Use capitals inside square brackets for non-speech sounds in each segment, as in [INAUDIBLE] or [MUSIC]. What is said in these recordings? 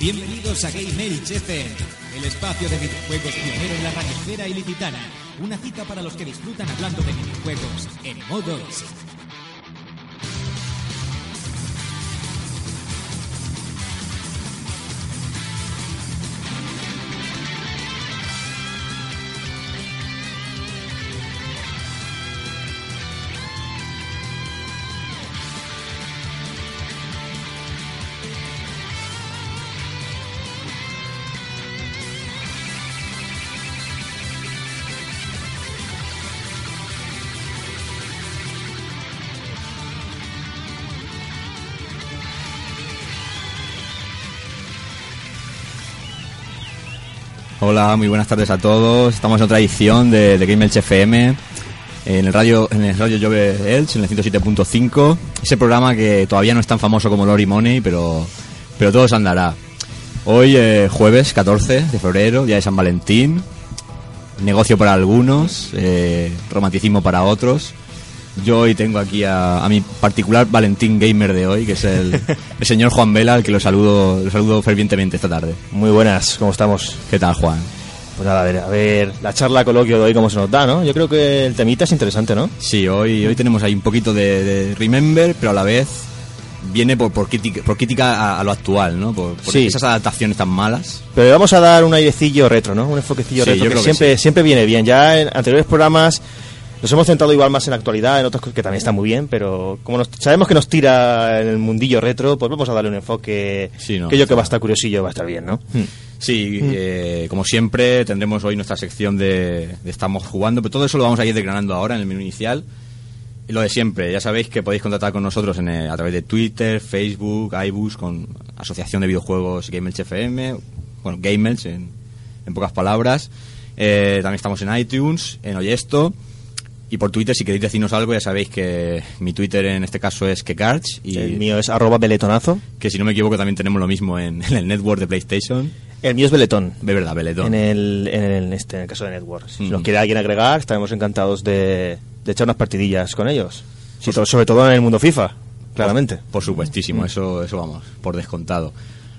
Bienvenidos a Game el espacio de videojuegos pionero en la radiosfera ilicitana. Una cita para los que disfrutan hablando de videojuegos en modo Hola, muy buenas tardes a todos. Estamos en otra edición de, de Game Elch FM en el radio en el radio Jove Elch en el 107.5. Ese programa que todavía no es tan famoso como Lori Money, pero pero todo se andará. Hoy eh, jueves 14 de febrero, día de San Valentín. Negocio para algunos, eh, romanticismo para otros. Yo hoy tengo aquí a, a mi particular Valentín Gamer de hoy, que es el, [LAUGHS] el señor Juan Vela, al que lo saludo, lo saludo fervientemente esta tarde. Muy buenas, ¿cómo estamos? ¿Qué tal, Juan? Pues nada, a ver, a ver, la charla coloquio de hoy cómo se nos da, ¿no? Yo creo que el temita es interesante, ¿no? Sí, hoy, hoy tenemos ahí un poquito de, de Remember, pero a la vez viene por, por crítica, por crítica a, a lo actual, ¿no? Por, por Sí. esas adaptaciones tan malas. Pero vamos a dar un airecillo retro, ¿no? Un enfoquecillo Sí, yo retro que que siempre, sí. siempre viene bien. Ya en anteriores programas nos hemos centrado igual más en la actualidad, en otras cosas que también están muy bien, pero como nos- sabemos que nos tira en el mundillo retro, pues vamos a darle un enfoque Sí, no, que yo que va a estar curiosillo, va a estar bien, ¿no? Sí, eh, como siempre tendremos hoy nuestra sección de, de Estamos jugando, pero todo eso lo vamos a ir desgranando ahora en el menú inicial. Y lo de siempre, ya sabéis que podéis contactar con nosotros en, eh, a través de Twitter, Facebook, iBooks, con Asociación de Videojuegos Gamelch FM, bueno, Gamelch en, en pocas palabras. Eh, también estamos en iTunes, en Oyesto. Y por Twitter, si queréis decirnos algo, ya sabéis que mi Twitter en este caso es Kekarch. Y El mío es arroba beletonazo. que si no me equivoco también tenemos lo mismo en, en el network de PlayStation. El mío es beletón. De verdad, Beletón. En el, en el, este, en el caso de Network. Si Mm. nos quiere alguien agregar, estaremos encantados de, de echar unas partidillas con ellos. Sí, to- sobre todo en el mundo FIFA, claramente. Por supuestísimo, eso, eso vamos, por descontado.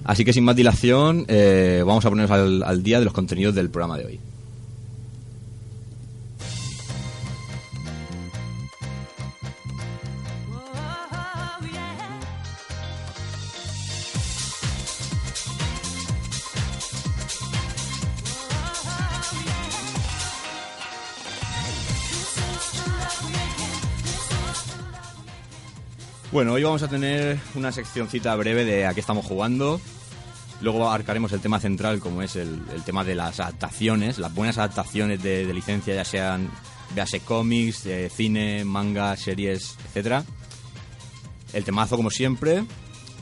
Así que sin más dilación, eh, vamos a ponernos al, al día de los contenidos del programa de hoy. Bueno, hoy vamos a tener una seccioncita breve de a qué estamos jugando. Luego abarcaremos el tema central, como es el, tema de las adaptaciones, las buenas adaptaciones de, de licencia, ya sean, véase cómics, eh, cine, manga, series, etcétera. El temazo, como siempre.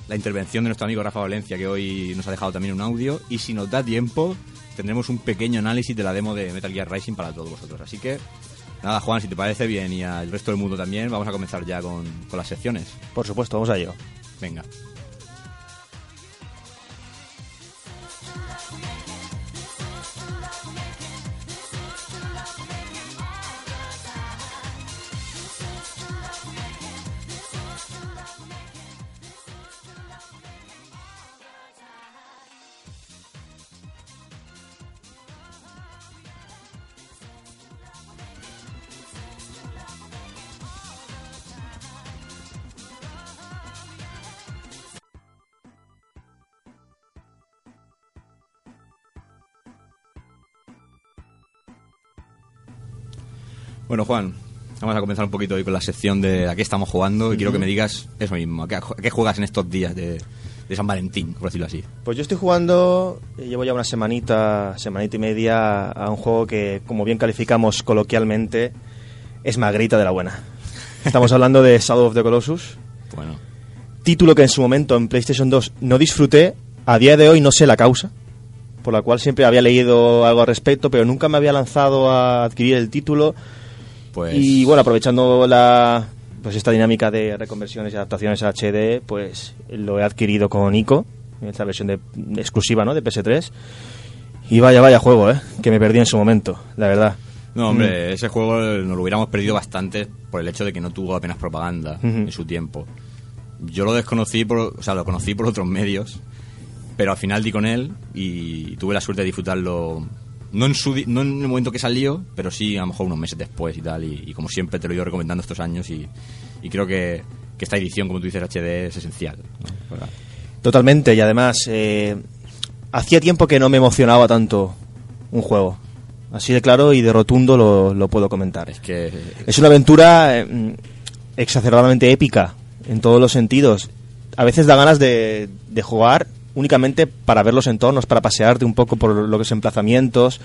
La intervención de nuestro amigo Rafa Valencia, que hoy nos ha dejado también un audio. Y si nos da tiempo, tendremos un pequeño análisis de la demo de Metal Gear Rising para todos vosotros. Así que, nada, Juan, si te parece bien y al resto del mundo también, vamos a comenzar ya con, con las secciones. Por supuesto, vamos a ello. Venga. Bueno, Juan, vamos a comenzar un poquito hoy con la sección de a qué estamos jugando y quiero que me digas eso mismo, a qué, a qué juegas en estos días de, de San Valentín, por decirlo así. Pues yo estoy jugando, eh, llevo ya una semanita, semanita y media, a un juego que, como bien calificamos coloquialmente, es magrita de la buena. Estamos hablando de Shadow of the Colossus, Bueno, título que en su momento en PlayStation 2 no disfruté, a día de hoy no sé la causa, por la cual siempre había leído algo al respecto, pero nunca me había lanzado a adquirir el título. Pues Y bueno, aprovechando la pues esta dinámica de reconversiones y adaptaciones a HD, pues lo he adquirido con ICO, esta versión de, exclusiva ¿no? de PS3. Y vaya, vaya juego, ¿eh? que me perdí en su momento, la verdad. No, hombre, ese juego nos lo hubiéramos perdido bastante por el hecho de que no tuvo apenas propaganda en su tiempo. Yo lo desconocí, por, o sea, lo conocí por otros medios pero al final di con él y tuve la suerte de disfrutarlo no en, su, no en el momento que salió, pero sí a lo mejor unos meses después y tal. Y, como siempre te lo he ido recomendando estos años y, creo que, esta edición, como tú dices, HD es esencial. Totalmente, y además eh, hacía tiempo que no me emocionaba tanto un juego. Así de claro y de rotundo lo, puedo comentar. Es que es una aventura eh, exacerbadamente épica en todos los sentidos. A veces da ganas de, de jugar únicamente para ver los entornos, para pasearte un poco por lo que es emplazamientos.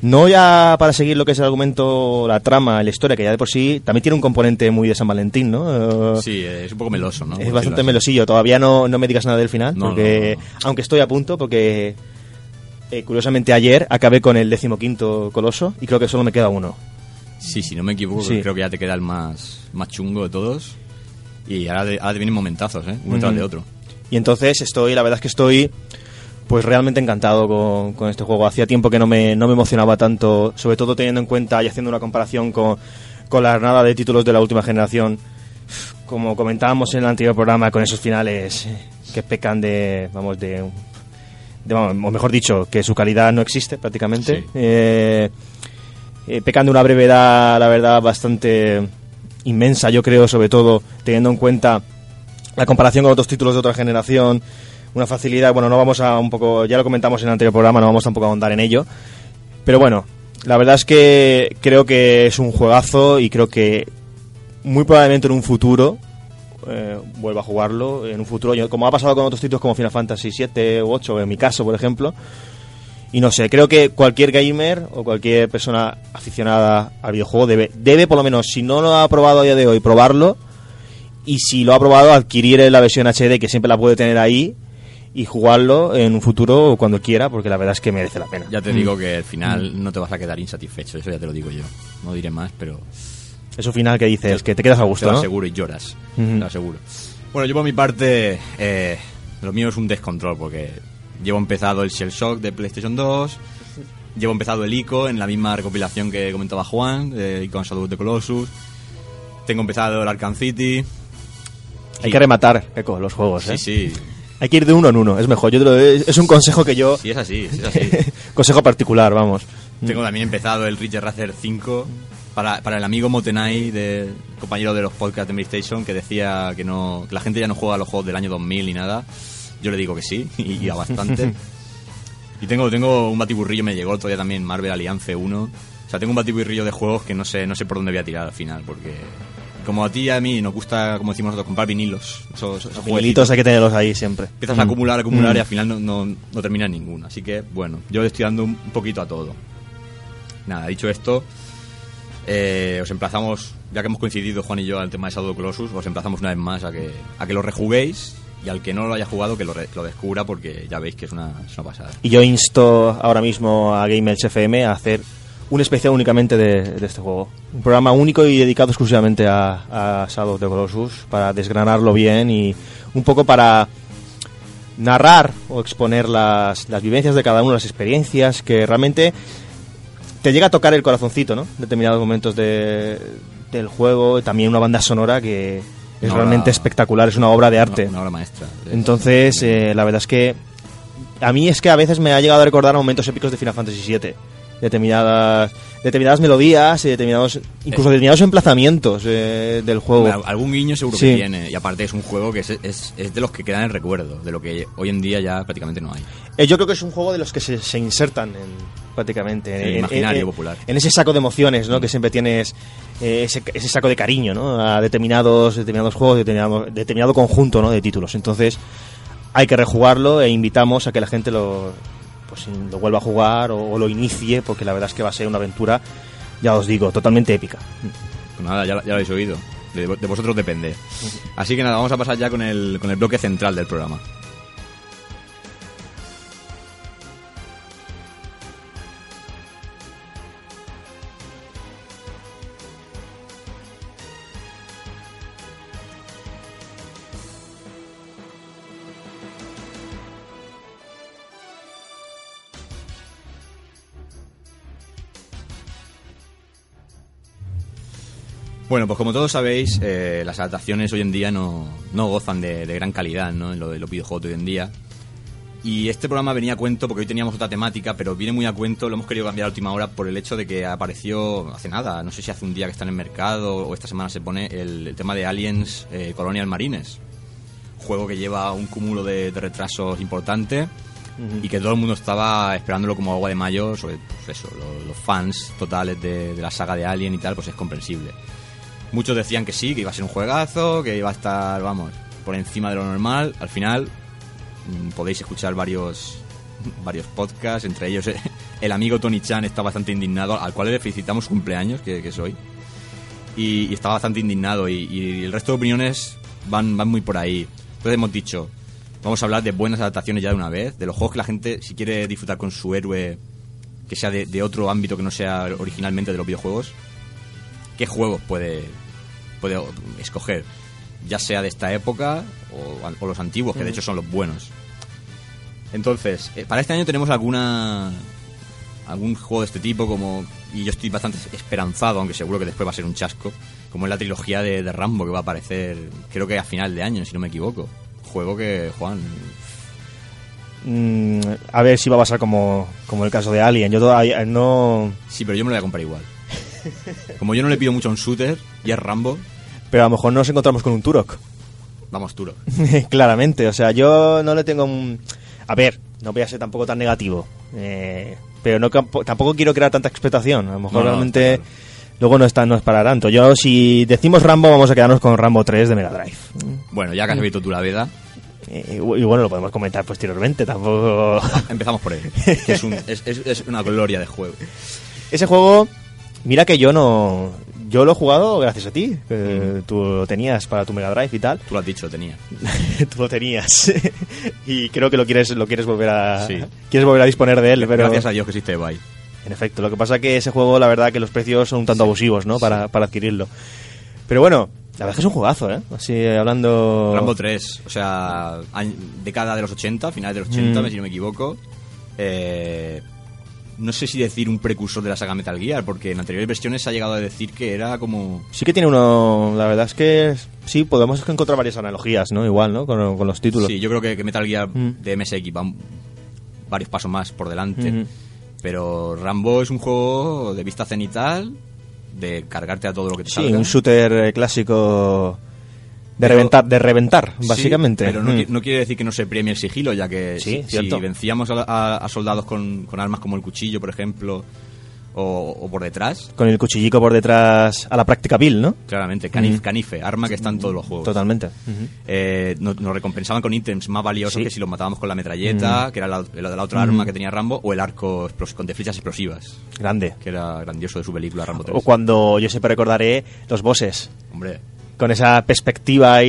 No ya para seguir lo que es el argumento, la trama, la historia, que ya de por sí también tiene un componente muy de San Valentín, ¿no? Eh, sí, es un poco meloso, ¿no? Es bastante melosillo. Todavía no, no me digas nada del final, porque aunque estoy a punto, porque eh, curiosamente ayer acabé con el decimoquinto coloso y creo que solo me queda uno. Sí, si no me equivoco, creo que ya te queda el más, más chungo de todos. Y ahora, de, ahora te vienen momentazos, ¿eh? Uno tras de otro. Y entonces estoy, la verdad es que estoy pues realmente encantado con, este juego. Hacía tiempo que no me, no me emocionaba tanto, sobre todo teniendo en cuenta y haciendo una comparación con, con la nada de títulos de la última generación. Como comentábamos en el anterior programa, con esos finales que pecan de, vamos, de, o mejor dicho, que su calidad no existe prácticamente. Eh, eh, pecan de una brevedad, la verdad, bastante inmensa, yo creo, sobre todo teniendo en cuenta la comparación con otros títulos de otra generación, una facilidad, bueno, no vamos a un poco, ya lo comentamos en el anterior programa, no vamos tampoco a ahondar en ello, pero bueno, la verdad es que creo que es un juegazo y creo que muy probablemente en un futuro eh, vuelva a jugarlo, en un futuro, como ha pasado con otros títulos como Final Fantasy 7 u 8, en mi caso, por ejemplo, y no sé, creo que cualquier gamer o cualquier persona aficionada al videojuego debe, debe por lo menos, si no lo ha probado a día de hoy, probarlo y si lo ha probado adquirir la versión HD que siempre la puede tener ahí y jugarlo en un futuro cuando quiera porque la verdad es que merece la pena. Ya te digo que al final mm. no te vas a quedar insatisfecho, eso ya te lo digo yo. No diré más, pero eso final que dices, que te quedas a gusto, te lo aseguro y lloras, te lo aseguro. Bueno, yo por mi parte eh, lo mío es un descontrol porque llevo empezado el Shell Shock de PlayStation 2, llevo empezado el ICO en la misma recopilación que comentaba Juan, de Ico Shadow of the Colossus. Tengo empezado el Arkham City, hay que rematar, Eco, los juegos, ¿eh? Sí, sí. Hay que ir de uno en uno, es mejor. Yo es un consejo que yo... Sí, es así, es así. [LAUGHS] consejo particular, vamos. Tengo también empezado el Ridge Racer 5 para, para el amigo Motenai, de, compañero de los podcasts de PlayStation, que decía que, no, que la gente ya no juega a los juegos del año 2000 ni nada. Yo le digo que sí, [LAUGHS] y, a bastante. [LAUGHS] y tengo, tengo un batiburrillo, me llegó todavía también Marvel Alliance 1. O sea, tengo un batiburrillo de juegos que no sé, no sé por dónde voy a tirar al final, porque como a ti y a mí nos gusta, como decimos nosotros, comprar vinilos. Esos, Vinilitos hay que tenerlos ahí siempre. Empiezas a acumular, acumular y mm. al final no, no, no termina ninguno. Así que, bueno, yo le estoy dando un, poquito a todo. Nada, dicho esto, eh, os emplazamos, ya que hemos coincidido Juan y yo al tema de Shadow Colossus, os emplazamos una vez más a que, a que lo rejuguéis y al que no lo haya jugado que lo, lo descubra porque ya veis que es una, es una pasada. Y yo insto ahora mismo a Gamers FM a hacer un especial únicamente de, este juego. Un programa único y dedicado exclusivamente a, a Shadow of the Colossus para desgranarlo bien y un poco para narrar o exponer las, las vivencias de cada uno, las experiencias que realmente te llega a tocar el corazoncito, ¿no? Determinados momentos de, del juego, también una banda sonora que es realmente espectacular, es una obra de arte. Una, obra maestra. Entonces, eh, la verdad es que a mí es que a veces me ha llegado a recordar momentos épicos de Final Fantasy VII determinadas determinadas melodías y determinados incluso determinados emplazamientos eh, del juego. algún guiño seguro que tiene y aparte es un juego que es, es, de los que quedan en recuerdo, de lo que hoy en día ya prácticamente no hay. Eh, yo creo que es un juego de los que se, se insertan prácticamente en, imaginario popular. En ese saco de emociones, ¿no? Que siempre tienes eh, ese, ese, saco de cariño, ¿no? A determinados determinados juegos, determinado, determinado conjunto, ¿no? De títulos. Entonces hay que rejugarlo e invitamos a que la gente lo pues lo vuelva a jugar o, lo inicie, porque la verdad es que va a ser una aventura, ya os digo, totalmente épica. Pues nada, ya, lo habéis oído. De, de, vosotros depende. Así que nada, vamos a pasar ya con el, con el bloque central del programa. Bueno, pues como todos sabéis, eh, las adaptaciones hoy en día no, no gozan de, gran calidad ¿no? en, lo, de los videojuegos de hoy en día. Y este programa venía a cuento porque hoy teníamos otra temática, pero viene muy a cuento, lo hemos querido cambiar a última hora por el hecho de que apareció hace nada, no sé si hace un día que está en el mercado o esta semana se pone el, el tema de Aliens eh, Colonial Marines. Juego que lleva un cúmulo de, de retrasos importante y que todo el mundo estaba esperándolo como agua de mayo, sobre pues eso, lo- los, fans totales de, de la saga de Alien y tal, pues es comprensible. Muchos decían que sí, que iba a ser un juegazo, que iba a estar, vamos, por encima de lo normal. Al final mm, podéis escuchar varios [LAUGHS] varios podcasts, entre ellos eh, [LAUGHS] el amigo Tony Chan está bastante indignado, al cual le felicitamos cumpleaños, que, que es hoy. Y, y está bastante indignado y, y el resto de opiniones van, van muy por ahí. Entonces hemos dicho, vamos a hablar de buenas adaptaciones ya de una vez, de los juegos que la gente, si quiere disfrutar con su héroe, que sea de, de otro ámbito que no sea originalmente de los videojuegos, ¿qué juegos puede, puede escoger? Ya sea de esta época o, o los antiguos, que de hecho son los buenos. Entonces, eh, para este año tenemos alguna algún juego de este tipo como y yo estoy bastante esperanzado, aunque seguro que después va a ser un chasco, como es la trilogía de, de Rambo que va a aparecer, creo que a final de año, si no me equivoco. Juego que, Juan, Mm, a ver si va a pasar como, como el caso de Alien. Yo todavía no... sí, pero yo me lo voy a comprar igual. Como yo no le pido mucho a un shooter y es Rambo, Pero a lo mejor nos encontramos con un Turok. vamos Turo. [LAUGHS] Claramente, o sea, yo no le tengo un... A ver, no voy a ser tampoco tan negativo. eh, pero no tampoco quiero crear tanta expectación. A lo mejor No, no, realmente luego no, está, no es para tanto. Yo, si decimos Rambo, vamos a quedarnos con Rambo 3 de Mega Drive. Bueno, ya que has visto tú la veda, Eh, y bueno, lo podemos comentar posteriormente. Tampoco... [LAUGHS] empezamos por él. Que es, un- es una gloria de juego. Ese juego, mira que yo no... Yo lo he jugado gracias a ti. que Tú lo tenías para tu Mega Drive y tal. Tú lo has dicho, tenía. [LAUGHS] tú lo tenías. [LAUGHS] y creo que lo quieres, lo quieres volver a... Sí. Quieres volver a disponer de él, pero... Gracias a Dios que existe Bye. En efecto, lo que pasa que ese juego, la verdad, que los precios son un tanto abusivos, ¿no? Para, para adquirirlo. Pero bueno, la verdad es que es un juegazo, ¿eh? Así hablando... Rambo 3, o sea, década de los 80, finales de los 80, Mm. si no me equivoco. Eh, no sé si decir un precursor de la saga Metal Gear, porque en anteriores versiones se ha llegado a decir que era como... Sí que tiene uno... La verdad es que sí, podemos encontrar varias analogías, ¿no? Igual, ¿no? Con, con los títulos. Sí, yo creo que, que Metal Gear Mm. de MSX va varios pasos más por delante. Pero Rambo es un juego de vista cenital, de cargarte a todo lo que te Sí, salga. un shooter eh, clásico Pero- reventar, de reventar, Sí, básicamente. pero no, Mm. no quiere decir que no se premie el sigilo, ya que Sí, si, vencíamos a, a- a soldados con, con armas como el cuchillo, por ejemplo, o, o por detrás, Con el cuchillico por detrás a la práctica Bill, ¿no? claramente, canif- Mm. canife, arma que está en todos los juegos. Totalmente. Eh, nos, nos recompensaban con ítems más valiosos Sí. que si los matábamos con la metralleta, que era la, la- la otra Mm. arma que tenía Rambo, o el arco con de flechas explosivas, Grande. que era grandioso de su película Rambo 3. O cuando yo siempre recordaré los bosses. Hombre, con esa perspectiva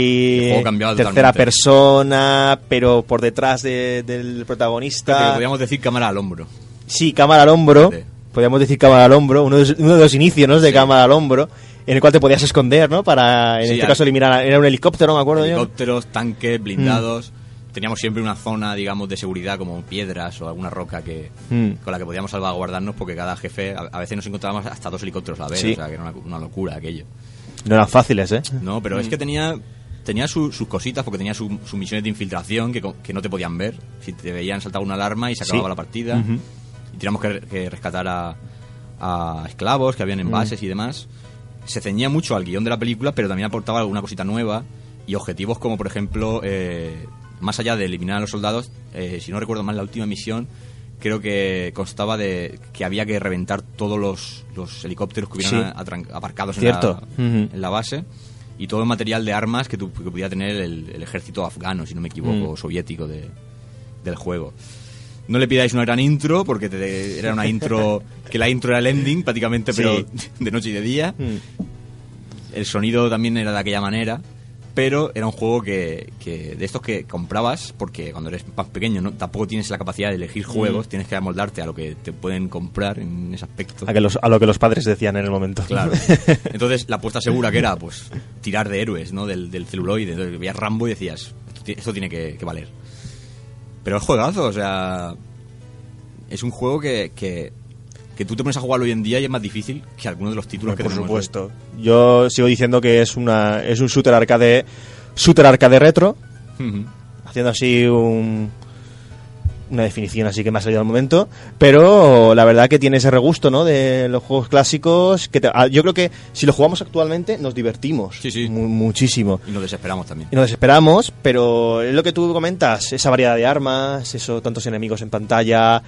cambiaba tercera totalmente. persona, pero por detrás de- del pero protagonista. podríamos decir cámara al hombro. Sí, cámara al hombro. Sí. Podríamos decir cámara al hombro, uno de, uno de los inicios ¿no? de Sí. cámara al hombro, en el cual te podías esconder, ¿no? Para, en Sí, este caso, eliminar. Era un helicóptero, me acuerdo yo. Helicópteros, tanques, blindados. Mm. Teníamos siempre una zona, digamos, de seguridad como piedras o alguna roca que Mm. con la que podíamos salvaguardarnos porque cada jefe, a, a veces nos encontrábamos hasta dos helicópteros a la vez, o sea, que era una, una locura aquello. No eran fáciles, ¿eh? No, pero es Mm. que tenía tenía su- sus cositas porque tenía su- sus misiones de infiltración que, co- que no te podían ver. Si te veían saltaba una alarma y se acababa Sí. la partida. Y teníamos que, que rescatar a, a esclavos que habían en Mm. bases y demás. Se ceñía mucho al guion de la película, pero también aportaba alguna cosita nueva y objetivos como, por ejemplo, eh, más allá de eliminar a los soldados, eh, si no recuerdo mal, la última misión creo que constaba de que había que reventar todos los, los helicópteros que hubieran Sí. aparcados en Cierto. la, Ujú. en la base y todo el material de armas que, tu- que pudiera tener el, el ejército afgano, si no me equivoco, o soviético de- del juego. No le pidáis una gran intro, porque te- era una intro que la intro era el ending prácticamente, Sí. pero [LAUGHS] de noche y de día. Mm. El sonido también era de aquella manera, pero era un juego que, que de estos que comprabas, porque cuando eres más pequeño ¿no? tampoco tienes la capacidad de elegir juegos, tienes que amoldarte a lo que te pueden comprar en ese aspecto. A, que los- a lo que los padres decían en el momento. Claro. [LAUGHS] Entonces, la apuesta segura que era, pues, tirar de héroes, ¿no? Del, del celuloide. Entonces, veías Rambo y decías, esto tiene que, que valer. Pero es juegazo, o sea... Es un juego que, que, que tú te pones a jugarlo hoy en día y es más difícil que algunos de los títulos que por supuesto. Yo sigo diciendo que es una es un shooter arcade shooter arcade retro, haciendo así un una definición así que me ha salido al momento, pero la verdad que tiene ese regusto, ¿no? De los juegos clásicos, que te- ah, yo creo que si lo jugamos actualmente nos divertimos Sí, sí. mu- muchísimo. Y nos desesperamos también. Y nos desesperamos, pero es lo que tú comentas, esa variedad de armas, eso, tantos enemigos en pantalla,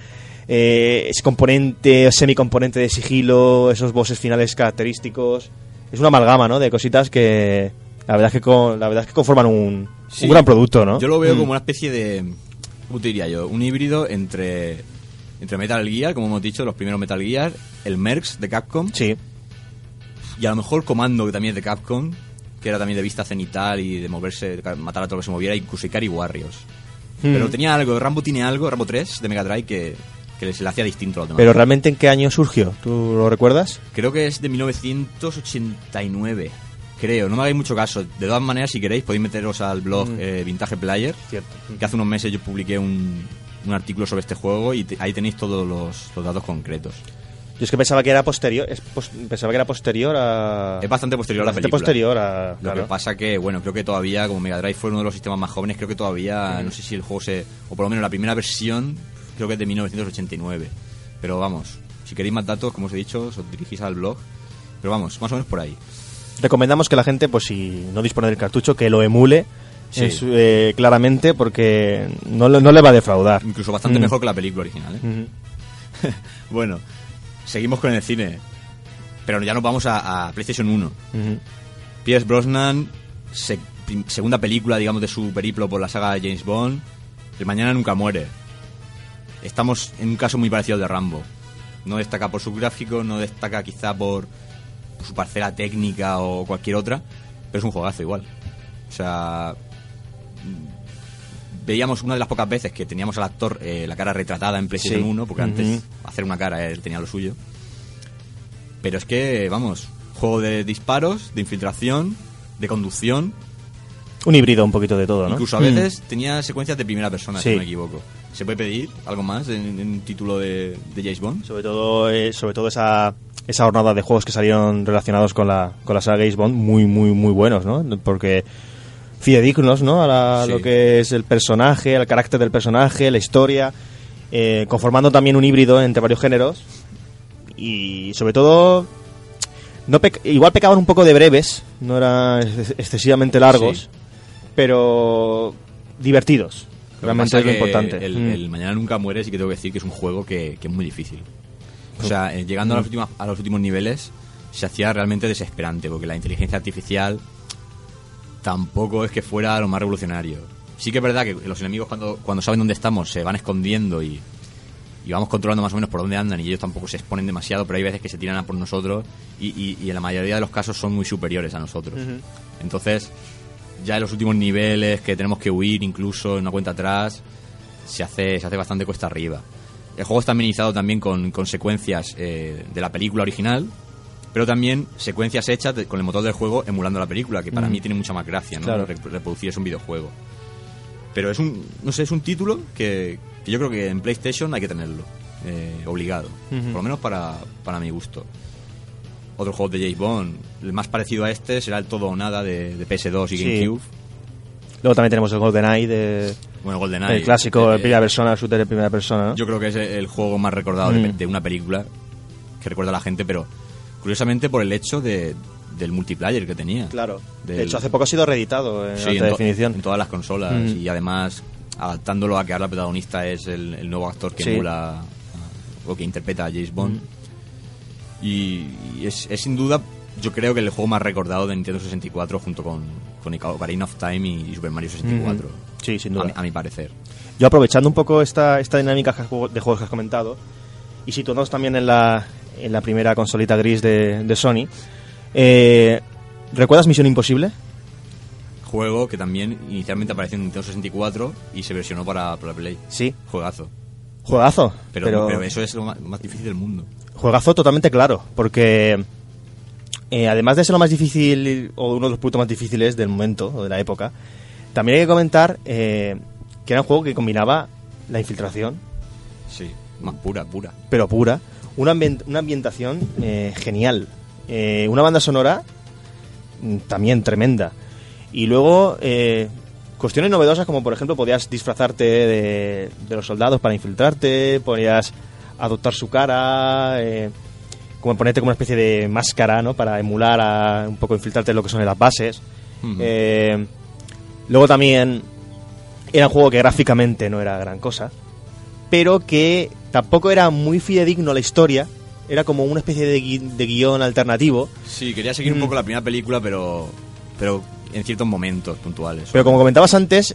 eh, ese componente, semicomponente de sigilo, esos bosses finales característicos. Es una amalgama, ¿no? De cositas que la verdad es que, con- la verdad es que conforman un, Sí. un gran producto, ¿no? Yo lo veo Mm. como una especie de. ¿Cómo te diría yo? Un híbrido entre. Entre Metal Gear, como hemos dicho, los primeros Metal Gear, el Mercs de Capcom Sí, y a lo mejor Comando, que también es de Capcom, que era también de vista cenital y de moverse, de matar a todo lo que se moviera, incluso Ikari Warriors. Mm. Pero tenía algo, Rambo tiene algo, Rambo 3 de Mega Drive, que, que se le hacía distinto a los demás. pero realmente en qué año surgió, ¿tú lo recuerdas? Creo que es de 1989. Creo, no me hagáis mucho caso. De todas maneras, si queréis, podéis meteros al blog Mm. eh, Vintage Player, Cierto. que hace unos meses yo publiqué un, un artículo sobre este juego y te- ahí tenéis todos los, los datos concretos. Yo es que pensaba que era posterior, es pos- pensaba que era posterior a... Es bastante posterior a la bastante película. posterior a... Lo claro. que pasa que, bueno, creo que todavía, como Mega Drive fue uno de los sistemas más jóvenes, creo que todavía, no sé si el juego se... O por lo menos la primera versión, creo que es de 1989. Pero vamos, si queréis más datos, como os he dicho, os dirigís al blog. Pero vamos, más o menos por ahí. Recomendamos que la gente, pues si no dispone del cartucho, que lo emule Sí. en su- eh, claramente porque no, no le va a defraudar. Incluso bastante Mm. mejor que la película original, ¿eh? Ujú. [LAUGHS] Bueno, seguimos con el cine. Pero ya nos vamos a, a PlayStation 1. Ujú. Pierce Brosnan, se- segunda película, digamos, de su periplo por la saga de James Bond. El Mañana Nunca Muere. Estamos en un caso muy parecido al de Rambo. No destaca por su gráfico, no destaca quizá por, por su parcela técnica o cualquier otra, pero es un juegazo igual. O sea, mm, veíamos una de las pocas veces que teníamos al actor eh, la cara retratada en PlayStation Sí. 1, porque antes hacer una cara él tenía lo suyo. Pero es que, vamos, juego de disparos, de infiltración, de conducción. Un híbrido un poquito de todo, ¿no? Incluso a Mm. veces tenía secuencias de primera persona, Sí. si no me equivoco. ¿Se puede pedir algo más en, en un título de, de James Bond? Sobre todo, eh, sobre todo esa, esa jornada de juegos que salieron relacionados con la, con la saga James Bond, muy, muy, muy buenos, ¿no? Porque fidedignos, ¿no? A la- Sí. lo que es el personaje, el carácter del personaje, la historia, eh, conformando también un híbrido entre varios géneros y sobre todo no pec- igual pecaban un poco de breves, no eran ex- excesivamente largos, Sí. pero divertidos. Realmente es lo importante. El, Mm. el Mañana Nunca Muere sí que tengo que decir que es un juego que, que es muy difícil. O sea, eh, llegando a, Mm. los últimos, a los últimos niveles se hacía realmente desesperante porque la inteligencia artificial tampoco es que fuera lo más revolucionario. Sí que es verdad que los enemigos cuando, cuando saben dónde estamos se van escondiendo y, y vamos controlando más o menos por dónde andan y ellos tampoco se exponen demasiado, pero hay veces que se tiran a por nosotros y, y- y en la mayoría de los casos son muy superiores a nosotros. Entonces, ya en los últimos niveles que tenemos que huir incluso en una cuenta atrás, se hace, se hace bastante cuesta arriba. El juego está amenizado también con, secuencias eh, de la película original, pero también secuencias hechas de- con el motor del juego emulando la película, que para mí tiene mucha más gracia, ¿no? Claro. Re- Reproducir es un videojuego. Pero es un, no sé, es un título que, que yo creo que en PlayStation hay que tenerlo, eh, obligado, por lo menos para, para mi gusto. Otro juego de James Bond, el más parecido a este será el Todo o Nada de, de PS2 y Sí. GameCube. Luego también tenemos el GoldenEye de Bueno, GoldenEye. el clásico eh, de primera persona, shooter de primera persona, ¿no? Yo creo que es el juego más recordado de, Mm. de una película que recuerda a la gente, pero curiosamente por el hecho de, del multiplayer que tenía. Claro. De hecho, hace poco ha sido reeditado en Sí, alta en, definición. en todas las consolas Mm. y además adaptándolo a que ahora el protagonista es el, el nuevo actor que Sí. emula o que interpreta a James Bond. Mm. Y, y es, es sin duda, yo creo que el juego más recordado de Nintendo 64 junto con, con Ocarina of Time y, y Super Mario 64. Ujú. Sí, sin A duda. mi, a mi parecer. Yo aprovechando un poco esta, esta dinámica de juego- de juegos que has comentado y situándonos también en la, en la primera consolita gris de, de Sony, eh, ¿recuerdas Misión Imposible? Juego que también inicialmente apareció en Nintendo 64 y se versionó para, para Play. Sí. Juegazo. Juegazo. Pero, pero, pero eso es lo más, más difícil del mundo. Juegazo totalmente claro, porque eh, además de ser lo más difícil o uno de los puntos más difíciles del momento o de la época, también hay que comentar eh, que era un juego que combinaba la infiltración, Sí, más pura, pura. pero pura, una, ambient- una ambientación eh, genial, eh, una banda sonora mm, también tremenda, y luego eh, cuestiones novedosas como por ejemplo podías disfrazarte de, de los soldados para infiltrarte, podías adoptar su cara, eh, como ponerte como una especie de máscara, ¿no? Para emular a un poco infiltrarte en lo que son en las bases. Eh, luego también era un juego que gráficamente no era gran cosa, pero que tampoco era muy fidedigno a la historia. Era como una especie de, gui- de guion alternativo. Sí, quería seguir un Mm. poco la primera película, pero, pero en ciertos momentos puntuales. Pero como comentabas antes,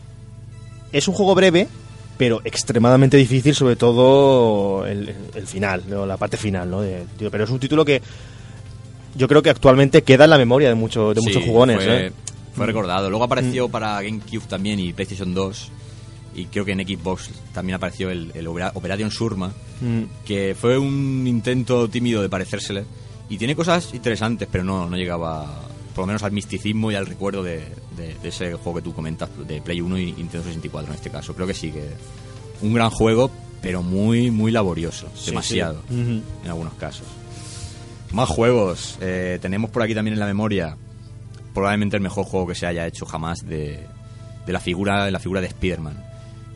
es un juego breve, pero extremadamente difícil, sobre todo el, el final, ¿no? la parte final. ¿no? De- tío, pero es un título que yo creo que actualmente queda en la memoria de, muchos de Sí, muchos jugones. Fue, ¿eh? fue recordado. Luego Mm. apareció para GameCube también y PlayStation 2. Y creo que en Xbox también apareció el, el Opera- Operation Surma, Mm. que fue un intento tímido de parecérsele. Y tiene cosas interesantes, pero no, no llegaba por lo menos al misticismo y al recuerdo de, de- de ese juego que tú comentas, de Play 1 y Nintendo 64 en este caso. Creo que sí, que un gran juego, pero muy, muy laborioso. Sí, demasiado, sí. En algunos casos. Más juegos. Eh, tenemos por aquí también en la memoria probablemente el mejor juego que se haya hecho jamás de, de la figura de la figura de Spider-Man.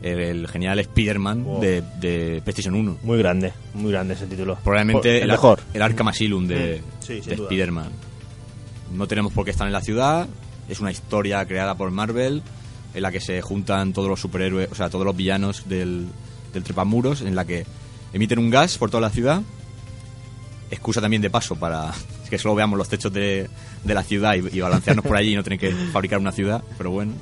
El, el genial Spider-Man Wow. de, de PlayStation 1. Muy grande, muy grande ese título. Probablemente el el, mejor. el Arkham Asylum de, Mm. Sí, de. Spider-Man. No tenemos por qué estar en la ciudad. Es una historia creada por Marvel en la que se juntan todos los superhéroes, o sea, todos los villanos del, del trepamuros, en la que emiten un gas por toda la ciudad. Excusa también de paso para [LAUGHS] que solo veamos los techos de, de la ciudad y, y balancearnos por allí y no tener que fabricar una ciudad, pero bueno.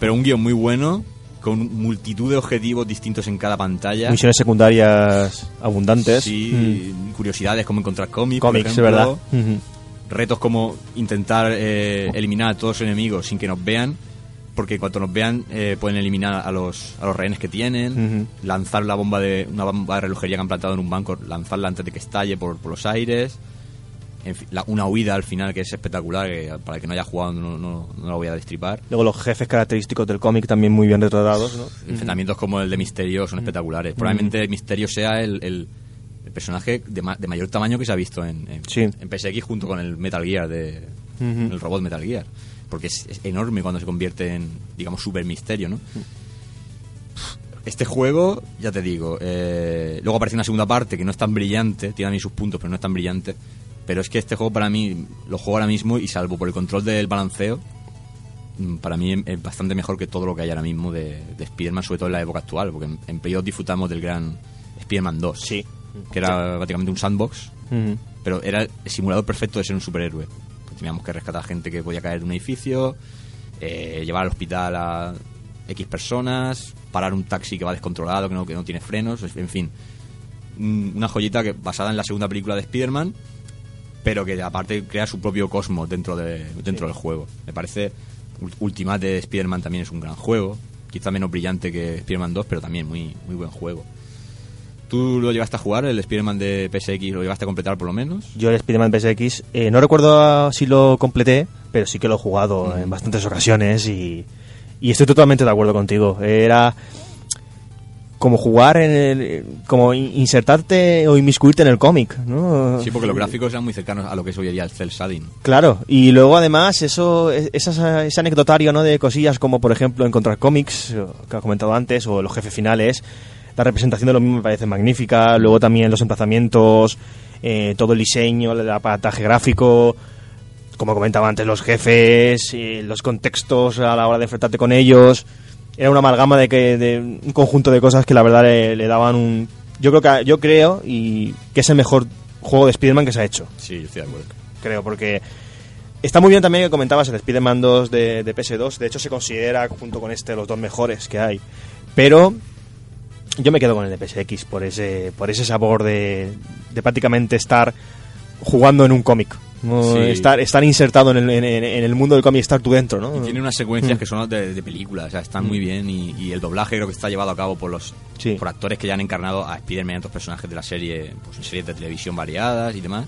Pero un guion muy bueno, con multitud de objetivos distintos en cada pantalla. Misiones secundarias abundantes. Sí, curiosidades como encontrar cómics. Mm. Cómics, es verdad. Retos como intentar eh, eliminar a todos los enemigos sin que nos vean. Porque cuando nos vean eh, pueden eliminar a los, a los rehenes que tienen. Lanzar la bomba de una bomba de relojería que han plantado en un banco, lanzarla antes de que estalle por, por los aires. En fin, la- una huida al final que es espectacular. que para el que no haya jugado no, no, no la voy a destripar. Luego los jefes característicos del cómic también muy bien retratados, ¿no? Enfrentamientos como el de Misterio son espectaculares. Probablemente Misterio sea el personaje de, ma- de mayor tamaño que se ha visto en, en, Sí. en PSX junto con el Metal Gear, de, el robot Metal Gear. Porque es, es enorme cuando se convierte en, digamos, Super Misterio, ¿no? Este juego, ya te digo, eh, luego aparece una segunda parte que no es tan brillante, tiene a mí sus puntos, pero no es tan brillante. Pero es que este juego para mí lo juego ahora mismo y salvo por el control del balanceo, mm, para mí es bastante mejor que todo lo que hay ahora mismo de, de Spider-Man, sobre todo en la época actual, porque en, en Play 2 disfrutamos del gran Spider-Man 2, Sí. Que era prácticamente un sandbox, pero era el simulador perfecto de ser un superhéroe. Pues teníamos que rescatar gente que podía caer de un edificio, eh, llevar al hospital a X personas, parar un taxi que va descontrolado, que no, que no tiene frenos, en fin. Mm, Una joyita que basada en la segunda película de Spider-Man, pero que aparte crea su propio cosmos dentro, de, dentro del juego. Me parece Ul- Ultimate de Spider-Man también es un gran juego, quizá menos brillante que Spider-Man 2, pero también muy, muy buen juego. ¿Tú lo llegaste a jugar, el Spider-Man de PSX, lo llegaste a completar por lo menos? Yo el Spider-Man PSX, eh, no recuerdo si lo completé, pero sí que lo he jugado en bastantes ocasiones y, y estoy totalmente de acuerdo contigo. Era como jugar en el, como in- insertarte o inmiscuirte en el cómic, ¿no? Sí, porque los gráficos eran muy cercanos a lo que es hoy día el cel shading. Claro, y luego además eso, ese anecdotario ¿no? de cosillas como por ejemplo encontrar cómics, eh, que has comentado antes, o los jefes finales, la representación de lo mismo me parece magnífica, luego también los emplazamientos, eh, todo el diseño, el aparataje gráfico, como comentaba antes, los jefes, eh, los contextos a la hora de enfrentarte con ellos, era una amalgama de que de un conjunto de cosas que la verdad le, le daban un yo creo que yo creo y que es el mejor juego de Spider-Man que se ha hecho Sí, yo estoy de acuerdo. creo, porque está muy bien también que comentabas el Spider-Man 2 de, de PS2. De hecho, se considera junto con este los dos mejores que hay. Pero yo me quedo con el de PSX por ese, por ese sabor de, de prácticamente estar jugando en un cómic. ¿no? Sí. Estar, estar insertado en el, en, el mundo del cómic, estar tú dentro, ¿no? Y tiene unas secuencias que son de, de películas, o sea, están muy bien y, y el doblaje creo que está llevado a cabo por los Sí. por actores que ya han encarnado a Spider-Man y a otros personajes de la serie, pues en series de televisión variadas y demás.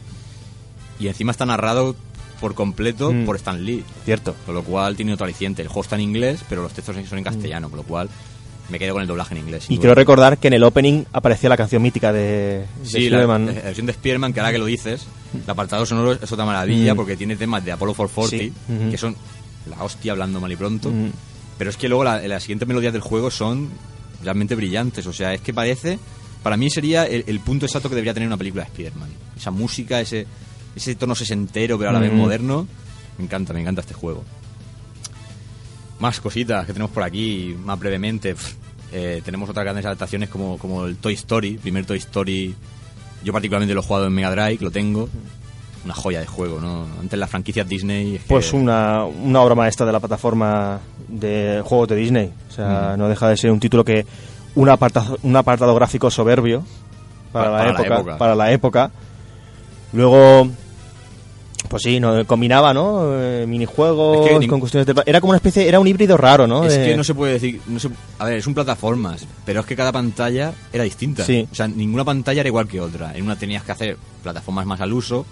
Y encima está narrado por completo Mm. por Stan Lee, Cierto. con lo cual tiene otro aliciente. El juego está en inglés, pero los textos son en castellano, con lo cual me quedo con el doblaje en inglés. Y duda. quiero recordar que en el opening aparecía la canción mítica de, de Sí, la, Spider-Man. la versión de Spider-Man, que ahora que lo dices, el apartado sonoro es otra maravilla Mm. porque tiene temas de Apollo 440, Sí, ujú. que son la hostia hablando mal y pronto. Mm. Pero es que luego la- las siguientes melodías del juego son realmente brillantes. O sea, es que parece. Para mí sería el, el punto exacto que debería tener una película de Spider-Man. Esa música, ese, ese tono sesentero, pero a la vez Mm. moderno. Me encanta, me encanta este juego. Más cositas que tenemos por aquí, más brevemente. Eh, tenemos otras grandes adaptaciones como, como el Toy Story, primer Toy Story. Yo particularmente lo he jugado en Mega Drive, lo tengo. Una joya de juego, ¿no? Antes las franquicias Disney. es que- Pues una, una obra maestra de la plataforma de juegos de Disney. O sea, no deja de ser un título que un apartado, un apartado gráfico soberbio para, Pa- la, para la época. para la época. Luego, pues sí, no, combinaba, ¿no? Eh, minijuegos Es que con cuestiones de... Era como una especie, era un híbrido raro, ¿no? Es De- que no se puede decir. No se- a ver, es un plataformas, pero es que cada pantalla era distinta. Sí. O sea, ninguna pantalla era igual que otra. En una tenías que hacer plataformas más al uso,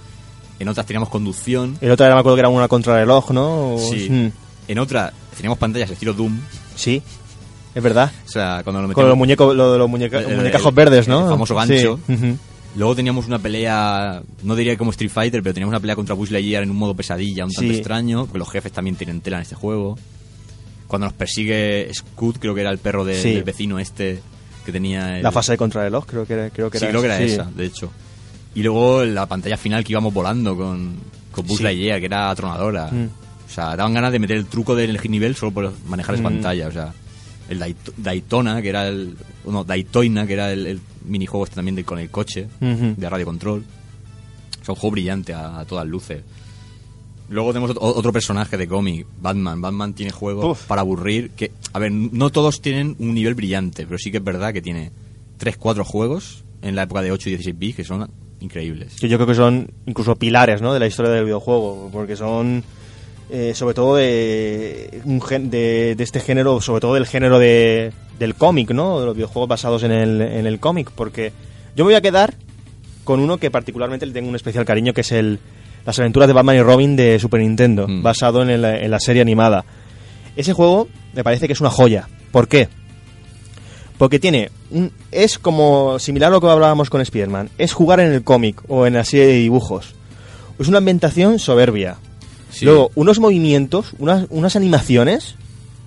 en otras teníamos conducción, El otro era, me acuerdo que era una contrarreloj, ¿no? O- sí. Mm, en otra teníamos pantallas estilo Doom. sí, es verdad. O sea, cuando lo Con metíamos. los muñecos, lo de los muñeca- El- el- muñecajos el- verdes, el ¿no? famoso Sí, gancho. ujú. Luego teníamos una pelea, no diría como Street Fighter, pero teníamos una pelea contra Buzz Lightyear en un modo pesadilla, un tanto Sí. extraño, porque los jefes también tienen tela en este juego. Cuando nos persigue Scoot, creo que era el perro de- Sí. del vecino este que tenía... el- La fase de contrarreloj, creo que era, creo que sí, era creo que era esa, de hecho. Y luego la pantalla final que íbamos volando con, con Buzz Sí. Lightyear, que era atronadora. Mm. O sea, daban ganas de meter el truco del nivel solo por manejar esa Mm. pantalla. O sea, el Dayto- Daytona, que era el... No, Daytona, que era el, el minijuego este también de, con el coche, de radio control. O sea, un juego brillante a, a todas luces. Luego tenemos ot- otro personaje de cómic, Batman. Batman tiene juegos Uf. para aburrir. Que, a ver, no todos tienen un nivel brillante, pero sí que es verdad que tiene 3, 4 juegos en la época de 8 y 16 bits que son increíbles. que yo creo que son incluso pilares ¿no? de la historia del videojuego, porque son eh, sobre todo de, un gen- de, de este género, sobre todo del género de, del cómic, ¿no? de los videojuegos basados en el, en el cómic, porque yo me voy a quedar con uno que particularmente le tengo un especial cariño, que es el Las aventuras de Batman y Robin de Super Nintendo, Mm. basado en, el- en la serie animada. Ese juego me parece que es una joya. ¿Por qué? Porque tiene un, es como similar a lo que hablábamos con Spider-Man. Es jugar en el cómic o en la serie de dibujos. Es una ambientación soberbia. Sí. Luego, unos movimientos, unas, unas animaciones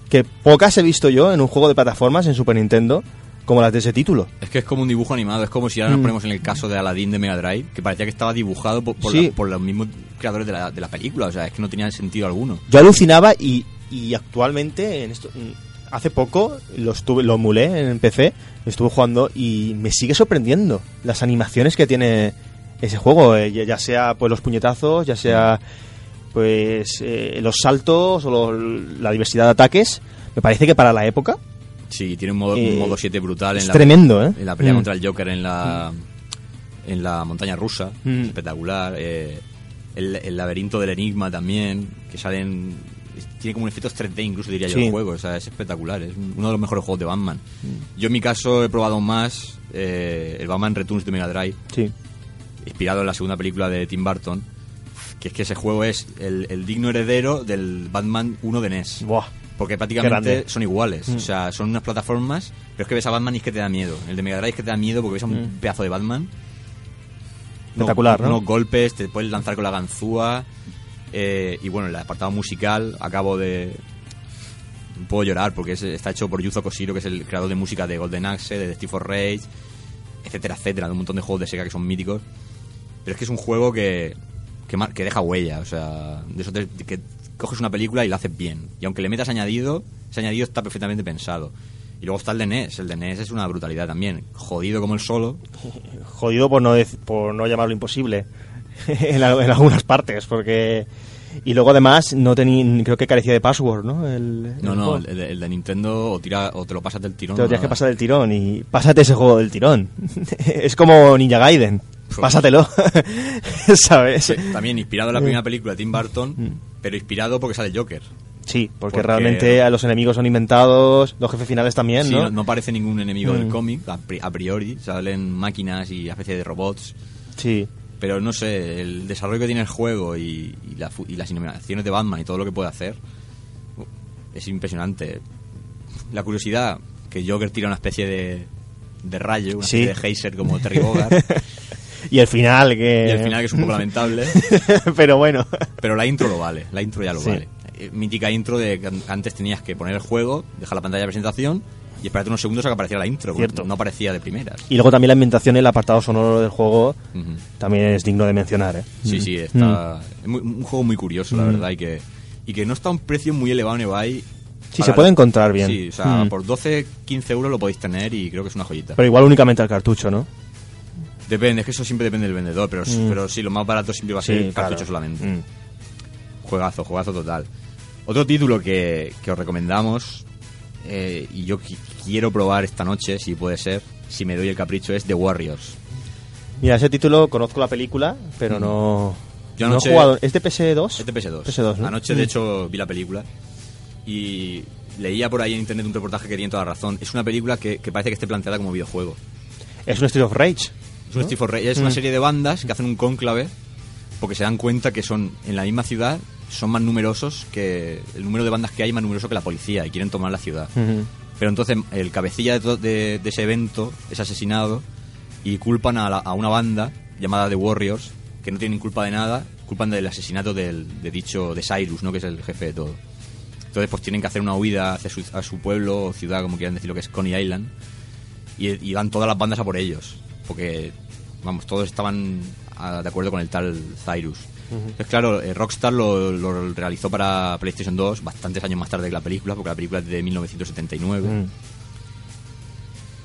que pocas he visto yo en un juego de plataformas en Super Nintendo como las de ese título. Es que es como un dibujo animado, es como si ahora nos Mm. ponemos en el caso de Aladdin de Mega Drive, que parecía que estaba dibujado por, por, Sí. la- por los mismos creadores de la, de la película, o sea, es que no tenía sentido alguno. Yo alucinaba y, y actualmente, en esto, mm, hace poco, lo, estuve, lo emulé en PC, estuve jugando y me sigue sorprendiendo las animaciones que tiene ese juego, eh, ya ya sea pues los puñetazos, ya sea pues eh, los saltos o los- la diversidad de ataques. Me parece que para la época Sí, tiene un modo, Eh, un modo 7 brutal es en la, tremendo, ¿eh? en la pelea Mm. contra el Joker en la, en la montaña rusa, Mm. espectacular. eh, el, el laberinto del enigma también, que salen... Tiene como un efectos 3D incluso diría yo Sí. el juego, o sea, es espectacular, es uno de los mejores juegos de Batman. Mm. Yo en mi caso he probado más el Batman Returns de Mega Drive, Sí. inspirado en la segunda película de Tim Burton, que es que ese juego es el, el digno heredero del Batman 1 de NES. Buah. Porque prácticamente son iguales. Mm. O sea, son unas plataformas, pero es que ves a Batman y es que te da miedo. El de Mega Drive es que te da miedo porque ves a un Mm. pedazo de Batman. Espectacular, ¿no? Unos golpes, te puedes lanzar con la ganzúa. eh, y bueno, el apartado musical, acabo de... Puedo llorar porque es- está hecho por Yuzo Koshiro, que es el creador de música de Golden Axe, de Steve for Rage, etcétera, etcétera, de un montón de juegos de Sega que son míticos. Pero es que es un juego que, que, que deja huella, o sea, de eso te- que coges una película y la haces bien. Y aunque le metas añadido, ese añadido está perfectamente pensado. Y luego está el de NES, el de NES es una brutalidad también. Jodido como el solo, [LAUGHS] jodido por no, por no llamarlo imposible [LAUGHS] en, al- en algunas partes, porque... Y luego además no tenía, creo que carecía de password, ¿no? El, No, el no, el, el- de Nintendo o, tira, o te lo pasas del tirón. Te lo tienes que pasar del tirón y pásate ese juego del tirón. [LAUGHS] es como Ninja Gaiden. Pues- Pásatelo. [LAUGHS] ¿Sabes? Sí, también inspirado en la primera película de Tim Burton, Mm. pero inspirado porque sale Joker. Sí, porque, Porque- realmente a los enemigos son inventados, los jefes finales también, Sí, ¿no? no, no parece ningún enemigo del Mm. cómic, a, pri- a priori. Salen máquinas y especie de robots. Sí. Pero no sé, el desarrollo que tiene el juego y, y la y las animaciones de Batman y todo lo que puede hacer es impresionante. La curiosidad, que Joker tira una especie de, de rayo, una Sí. especie de geyser como Terry Bogard. [LAUGHS] [LAUGHS] Y el final que... y al final que es un poco lamentable. [LAUGHS] Pero bueno. Pero la intro lo vale, la intro ya lo Sí. vale. eh, mítica intro de que an- antes tenías que poner el juego, dejar la pantalla de presentación y esperarte unos segundos a que apareciera la intro. Cierto. No aparecía de primeras. Y luego también la ambientación el apartado sonoro del juego Ujú. también es digno de mencionar, ¿eh? Sí, Mm. sí, está. Es muy- un juego muy curioso, la Mm. verdad, y que, y que no está a un precio muy elevado en eBay. Sí, se puede encontrar bien. Sí, o sea, Mm. por 12, 15 euros lo podéis tener y creo que es una joyita. Pero igual únicamente al cartucho, ¿no? Depende, es que eso siempre depende del vendedor, pero, Mm. pero sí, lo más barato siempre va a ser Sí, cartucho claro. solamente. Mm. Juegazo, juegazo total. Otro título que, que os recomendamos eh, y yo qui- quiero probar esta noche, si puede ser, si me doy el capricho, es The Warriors. Mira, ese título conozco la película, pero no. Yo no anoche- he jugado. ¿Es de PS2? Es de PS2. PS2, ¿no? Anoche, de Mm. hecho, vi la película y leía por ahí en internet un reportaje que tiene toda la razón. Es una película que, que parece que esté planteada como videojuego. Es un Street of Rage. Es, un una Mm. serie de bandas que hacen un cónclave porque se dan cuenta que son en la misma ciudad son más numerosos que el número de bandas que hay es más numeroso que la policía y quieren tomar la ciudad. Ujú. Pero entonces el cabecilla de, de- de ese evento es asesinado y culpan a, la- a una banda llamada The Warriors que no tienen culpa de nada, culpan del asesinato del, de dicho de Cyrus, ¿no? que es el jefe de todo. Entonces pues tienen que hacer una huida hacia su, a su pueblo o ciudad, como quieran decirlo, que es Coney Island y, y van todas las bandas a por ellos porque vamos todos estaban ah, de acuerdo con el tal Cyrus. Entonces claro eh, Rockstar lo, lo realizó para PlayStation 2 bastantes años más tarde que la película porque la película es de 1979 Mm.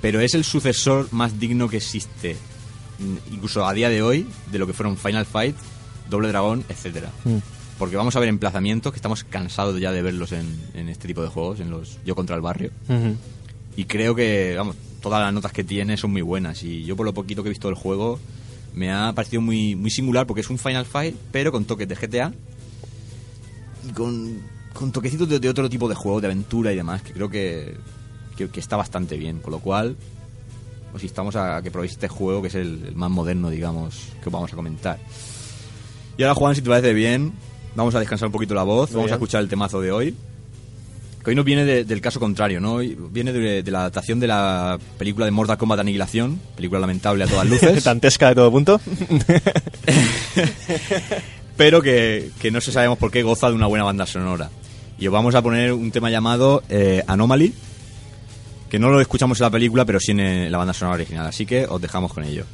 pero es el sucesor más digno que existe incluso a día de hoy de lo que fueron Final Fight Doble Dragón etcétera. Porque vamos a ver emplazamientos que estamos cansados ya de verlos en, en este tipo de juegos en los Yo contra el barrio. Y creo que, vamos, todas las notas que tiene son muy buenas. Y yo por lo poquito que he visto del juego, me ha parecido muy, muy singular porque es un Final Fight, pero con toques de GTA y con, con toquecitos de, de otro tipo de juego, de aventura y demás, que creo que, que, que está bastante bien. Con lo cual, os instamos a, que probéis este juego, que es el, el más moderno, digamos, que os vamos a comentar. Y ahora, Juan, si te parece bien, vamos a descansar un poquito la voz, Muy vamos a escuchar el temazo de hoy. Que hoy nos viene de- del caso contrario, ¿no? Viene de, de la adaptación de la película de Mortal Kombat Aniquilación, película lamentable a todas [LAUGHS] luces, Dantesca de todo punto. [LAUGHS] pero que, que no se sabemos por qué goza de una buena banda sonora. Y os vamos a poner un tema llamado eh, Anomaly, que no lo escuchamos en la película, pero sí en eh, la banda sonora original, así que os dejamos con ello.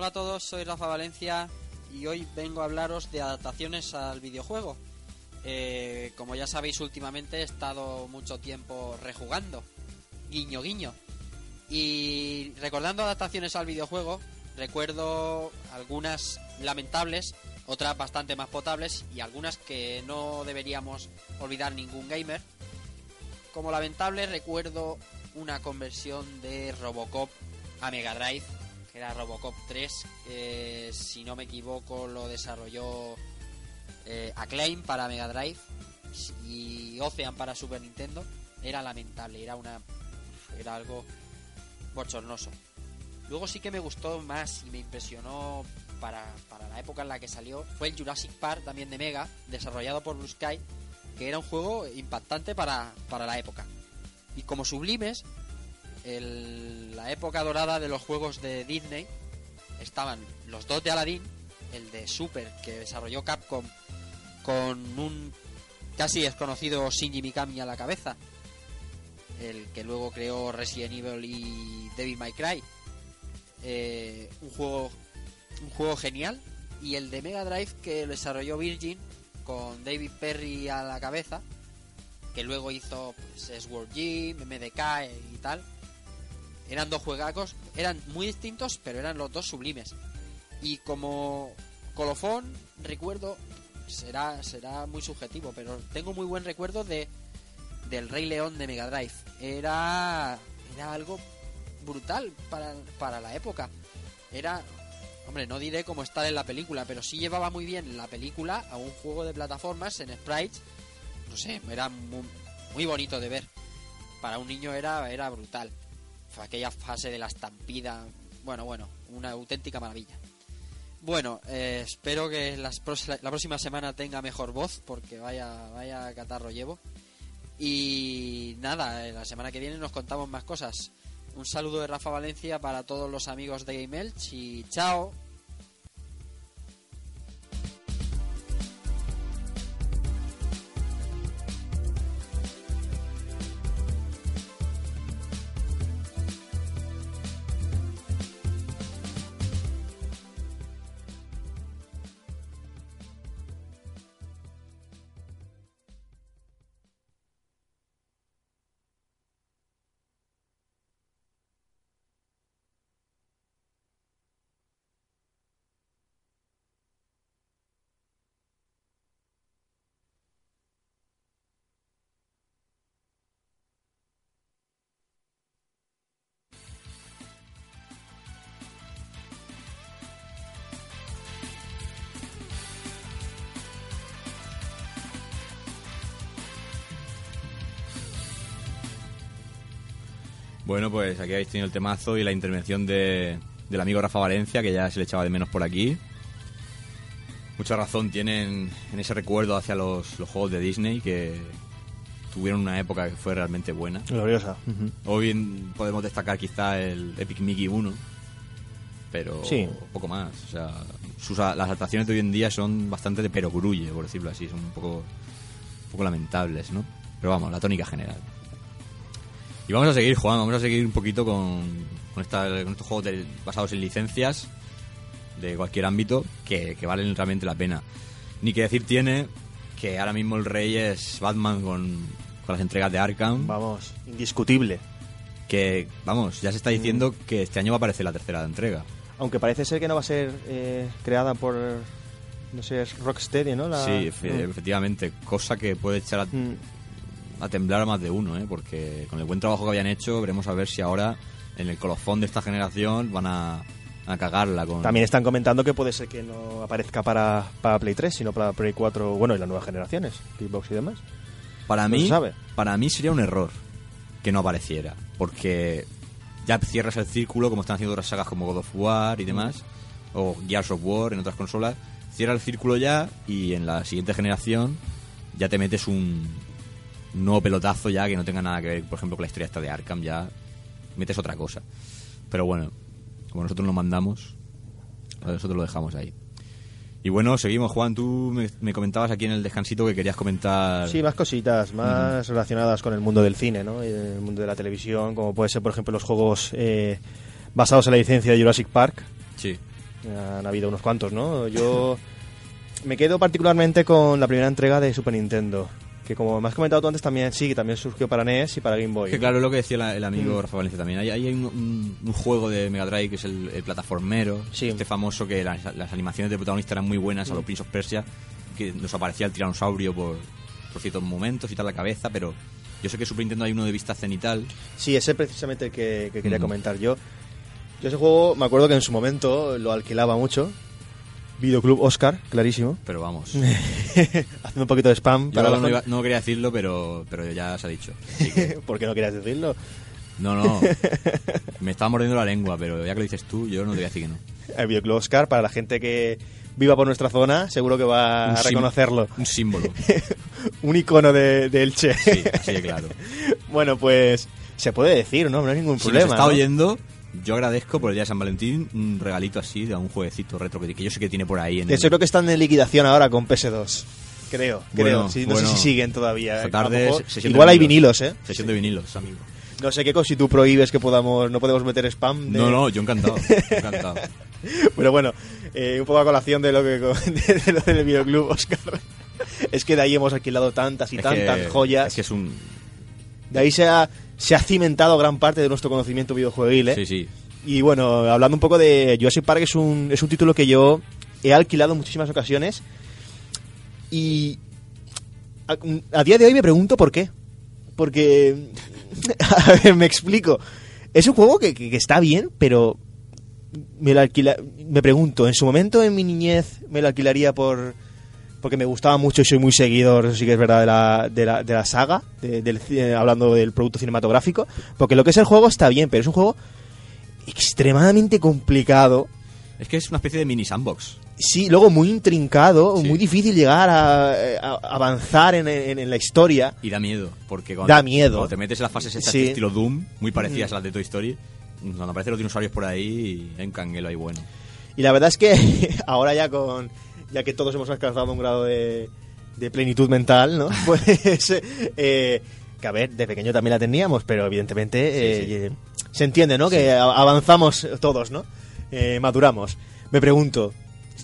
Hola a todos, soy Rafa Valencia y hoy vengo a hablaros de adaptaciones al videojuego. Eh, como ya sabéis, últimamente he estado mucho tiempo rejugando, guiño guiño. Y recordando adaptaciones al videojuego, recuerdo algunas lamentables, otras bastante más potables y algunas que no deberíamos olvidar ningún gamer. Como lamentable recuerdo una conversión de Robocop a Mega Drive, era Robocop 3, que si no me equivoco lo desarrolló eh, Acclaim para Mega Drive y Ocean para Super Nintendo. Era lamentable, era una era algo bochornoso. Luego sí que me gustó más y me impresionó para, para la época en la que salió fue el Jurassic Park también de Mega, desarrollado por Blue Sky, que era un juego impactante para, para la época. Y como sublimes, la época dorada de los juegos de Disney estaban los dos de Aladdin, el de Super que desarrolló Capcom con un casi desconocido Shinji Mikami a la cabeza, el que luego creó Resident Evil y Devil May Cry, Eh, un juego un juego genial y el de Mega Drive que desarrolló Virgin con David Perry a la cabeza que luego hizo pues, Sword Gym, MDK y tal eran dos juegacos eran muy distintos pero eran los dos sublimes. Y como colofón recuerdo será será muy subjetivo pero tengo muy buen recuerdo de del Rey León de Mega Drive. Era era algo brutal para, para la época. Era hombre no diré cómo estar en la película pero sí llevaba muy bien la película a un juego de plataformas en sprites. No sé era muy, muy bonito de ver. Para un niño era era brutal aquella fase de la estampida bueno bueno una auténtica maravilla bueno, eh, espero que la próxima semana tenga mejor voz porque vaya, vaya catarro llevo. Y nada, eh, la semana que viene nos contamos más cosas. Un saludo de Rafa Valencia para todos los amigos de Game Elch y chao. Bueno, pues aquí habéis tenido el temazo y la intervención de, del amigo Rafa Valencia, que ya se le echaba de menos por aquí. Mucha razón tienen en ese recuerdo hacia los, los juegos de Disney, que tuvieron una época que fue realmente buena. Gloriosa. Hoy en- podemos destacar quizá el Epic Mickey 1, pero Sí. poco más. O sea, sus, las adaptaciones de hoy en día son bastante de perogrulle, por decirlo así, son un poco, un poco lamentables, ¿no? Pero vamos, la tónica general. Y vamos a seguir, Juan, vamos a seguir un poquito con, con, esta- con estos juegos de- basados en licencias de cualquier ámbito que, que valen realmente la pena. Ni que decir tiene que ahora mismo el rey es Batman con, con las entregas de Arkham Vamos, indiscutible. que vamos, ya se está diciendo que este año va a aparecer la tercera entrega. Aunque parece ser que no va a ser eh, creada por, no sé, es Rocksteady, ¿no? La- Sí, efe- Mm. efectivamente, cosa que puede echar a, Mm. A temblar a más de uno, ¿eh? porque con el buen trabajo que habían hecho, veremos a ver si ahora en el colofón de esta generación van a, a cagarla con... También están comentando que puede ser que no aparezca para, para Play 3, sino para Play 4, bueno, y las nuevas generaciones, Xbox y demás. Para no mí, sabe. para mí sería un error que no apareciera, porque ya cierras el círculo como están haciendo otras sagas como God of War y demás, o Gears of War en otras consolas, cierra el círculo ya y en la siguiente generación ya te metes un, nuevo pelotazo ya que no tenga nada que ver, por ejemplo, con la historia esta de Arkham, ya metes otra cosa. Pero bueno, como nosotros lo mandamos, nosotros lo dejamos ahí. Y bueno, seguimos, Juan, tú me, me comentabas aquí en el descansito que querías comentar... Sí, más cositas, más relacionadas con el mundo del cine, ¿no? Y el mundo de la televisión, como puede ser, por ejemplo, los juegos eh, basados en la licencia de Jurassic Park, Sí. Han habido unos cuantos, ¿no? Yo [LAUGHS] me quedo particularmente con la primera entrega de Super Nintendo. Que como me has comentado tú antes también, sí, que también surgió para NES y para Game Boy. Que claro, es lo que decía la- el amigo Mm. Rafa Valencia también. Hay, hay un, un- un juego de Mega Drive que es el, el plataformero, Sí. este famoso que las, las animaciones de protagonista eran muy buenas Mm. a los Prince of Persia, que nos aparecía el tiranosaurio por, por ciertos momentos y tal la cabeza, pero yo sé que Super Nintendo hay uno de vista cenital. Sí, ese es precisamente el que, que quería Ujú. comentar yo. Yo ese juego, me acuerdo que en su momento lo alquilaba mucho. Videoclub Oscar, clarísimo. Pero vamos, [LAUGHS] Haciendo un poquito de spam yo para no, iba- no quería decirlo, pero, pero ya se ha dicho. Que- [LAUGHS] ¿Por qué no querías decirlo? no, no, [LAUGHS] me estaba mordiendo la lengua, pero ya que lo dices tú, yo no te voy a decir que no. El Videoclub Oscar, para la gente que viva por nuestra zona, seguro que va Un a reconocerlo. Un símbolo, un icono de, de Elche. sí, así de claro. bueno, pues se puede decir, ¿no? No hay ningún Si problema. nos está ¿no? Yo agradezco por el día de San Valentín un regalito así de un jueguecito retro que, que yo sé que tiene por ahí. En De hecho, creo que están en liquidación ahora con PS2. Creo, creo. Sí, no bueno. sé si siguen todavía. Esta ¿eh? Tarde mejor- Igual hay vinilos. ¿eh? Sesión de vinilos, amigo. No sé qué si tú prohíbes que podamos, no podemos meter spam. de- No, no, yo encantado. encantado. [LAUGHS] Pero bueno, eh, un poco a colación de lo que de, [LAUGHS] de lo del videoclub, Oscar. Es que de ahí hemos alquilado tantas y Es tantas que- joyas. Es que es un. De ahí se ha, se ha cimentado gran parte de nuestro conocimiento videojueguil, ¿eh? Sí, sí. Y bueno, hablando un poco de Jurassic Park, es un, es un título que yo he alquilado en muchísimas ocasiones. Y a, a día de hoy me pregunto por qué. Porque, [LAUGHS] a ver, me explico. Es un juego que, que- que está bien, pero me lo alquila, me pregunto, en su momento en mi niñez me lo alquilaría por porque me gustaba mucho y soy muy seguidor, eso sí que es verdad, de la, de la, de la saga, de- del eh, hablando del producto cinematográfico, porque lo que es el juego está bien, pero es un juego extremadamente complicado, Es que es una especie de mini sandbox. sí, luego muy intrincado, Sí. muy difícil llegar a, a- a avanzar en, en- en la historia. Y da miedo. Porque cuando, Da miedo. cuando te metes en las fases estas Sí. estilo Doom, muy parecidas a las de Toy Story, cuando aparecen los dinosaurios por ahí, hay un canguelo ahí bueno. Y la verdad es que [LAUGHS] ahora ya con ya que todos hemos alcanzado un grado de, de plenitud mental, ¿no? [LAUGHS] Pues eh, que a ver, de pequeño también la teníamos, pero evidentemente eh, Sí, se entiende, ¿no? Que avanzamos todos, ¿no? Eh, maduramos. Me pregunto,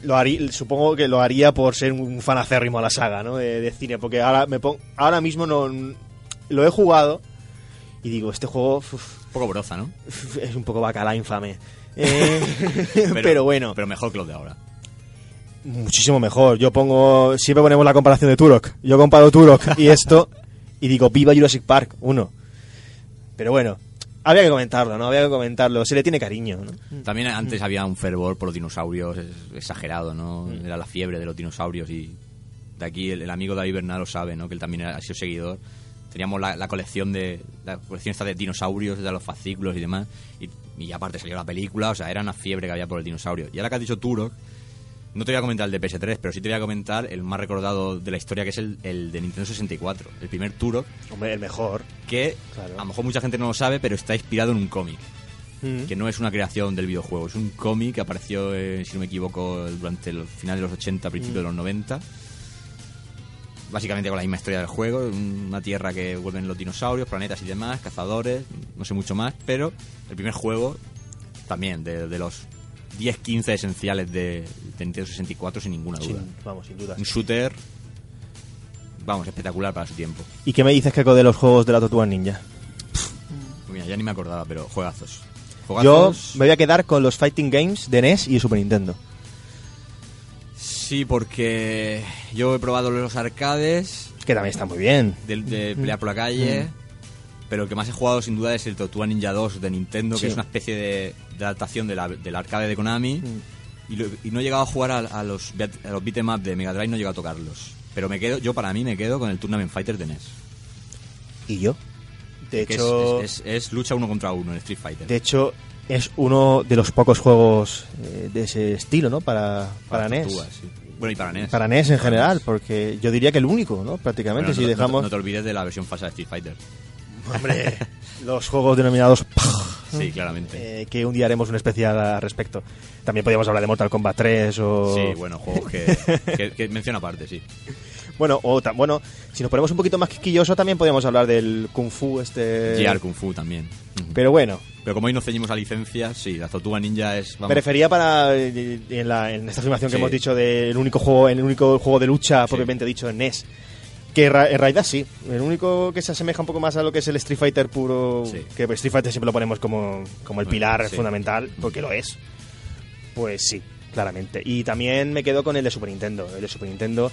lo harí- supongo que lo haría por ser un fan acérrimo a la saga, ¿no? De, de cine, porque ahora me pon- ahora mismo no lo he jugado y digo, este juego uf, Un poco broza, ¿no? es un poco bacala infame. [LAUGHS] Eh, [LAUGHS] pero bueno. Pero mejor que los de ahora. Muchísimo mejor. Yo pongo. Siempre ponemos la comparación de Turok. Yo comparo Turok y esto. [LAUGHS] Y digo, viva Jurassic Park 1. Pero bueno, había que comentarlo, ¿no? Había que comentarlo. Se le tiene cariño, ¿no? También antes había un fervor por los dinosaurios es- exagerado, ¿no? Era la fiebre de los dinosaurios y de aquí el, el amigo David Bernal lo sabe, ¿no? Que él también ha sido seguidor. Teníamos la, la colección de la colección esta de dinosaurios, de los fascículos y demás. Y, y aparte salió la película, o sea, era una fiebre que había por el dinosaurio. Y ahora que has dicho Turok, no te voy a comentar el de PS3, pero sí te voy a comentar el más recordado de la historia, que es el, el de Nintendo 64. El primer Turok, Hombre, el mejor. que Claro. a lo mejor mucha gente no lo sabe, pero está inspirado en un cómic Mm. que no es una creación del videojuego, es un cómic que apareció, eh, si no me equivoco, durante el final de los 80, principios de los 90. Básicamente con la misma historia del juego, una tierra que vuelven los dinosaurios, planetas y demás, cazadores, no sé mucho más, pero el primer juego también, de, de los 10-15 esenciales de, de Nintendo 64, sin ninguna duda. Sin- vamos, sin duda. Un shooter, vamos, espectacular para su tiempo. ¿Y qué me dices, Keiko, de los juegos de la Tortuga Ninja? Pues Mira, ya ni me acordaba, pero juegazos. Yo Juegazos- me voy a quedar con los Fighting Games de NES y Super Nintendo. Sí, porque yo he probado los arcades Que también está muy bien. de, de pelear por la calle, pero el que más he jugado sin duda es el Tortuga Ninja 2 de Nintendo, Sí. que es una especie de, de adaptación de la- del arcade de Konami. Y, lo- y no he llegado a jugar a, a los, a los beat'em up de Mega Drive, no he llegado a tocarlos. Pero me quedo, yo para mí me quedo con el Tournament Fighter de NES. ¿Y yo? De que es- hecho, es, es- es lucha uno contra uno en Street Fighter. de hecho, es uno de los pocos juegos eh, de ese estilo, ¿no? Para, para, NES. tortugas, sí. Bueno, y para NES. Para NES en Para general, NES. porque yo diría que el único, ¿no? Prácticamente, Bueno, si no, no- dejamos... no te olvides de la versión falsa de Street Fighter. Hombre, los juegos denominados... Sí, claramente. eh, que un día haremos un especial al respecto. También podríamos hablar de Mortal Kombat 3 o... Sí, bueno, juegos que, que, que menciono aparte, sí. Bueno, o ta- bueno, si nos ponemos un poquito más quisquilloso también podríamos hablar del Kung Fu este... GR Kung Fu también. Pero bueno, Pero como hoy nos ceñimos a licencias, sí, la Tortuga Ninja es... vamos, me refería para eh, en, la- en esta afirmación que hemos dicho del único juego, el único juego de lucha Sí. propiamente dicho en NES. Que ra- en realidad sí, el único que se asemeja un poco más a lo que es el Street Fighter puro, Sí. que Street Fighter siempre lo ponemos como, como el Bueno, pilar sí. fundamental, porque lo es. Pues sí, claramente. Y también me quedo con el de Super Nintendo. El de Super Nintendo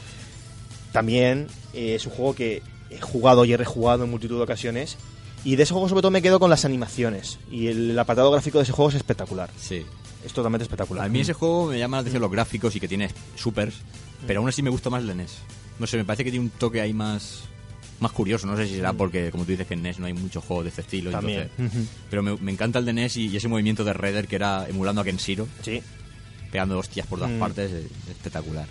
también eh, es un juego que he jugado y he rejugado en multitud de ocasiones. Y de ese juego sobre todo me quedo con las animaciones. Y el, apartado gráfico de ese juego es espectacular. Sí. Es totalmente espectacular. A mí ese juego me llama la atención los gráficos y que tiene supers, pero aún así me gusta más el de NES. No sé, me parece que tiene un toque ahí más más curioso. No sé si será porque, como tú dices, que en NES no hay muchos juegos de este estilo. También. entonces- pero me, me encanta el de NES y, y ese movimiento de Redder que era emulando a Kenshiro, Sí. pegando hostias por todas Mm. partes, es, es espectacular.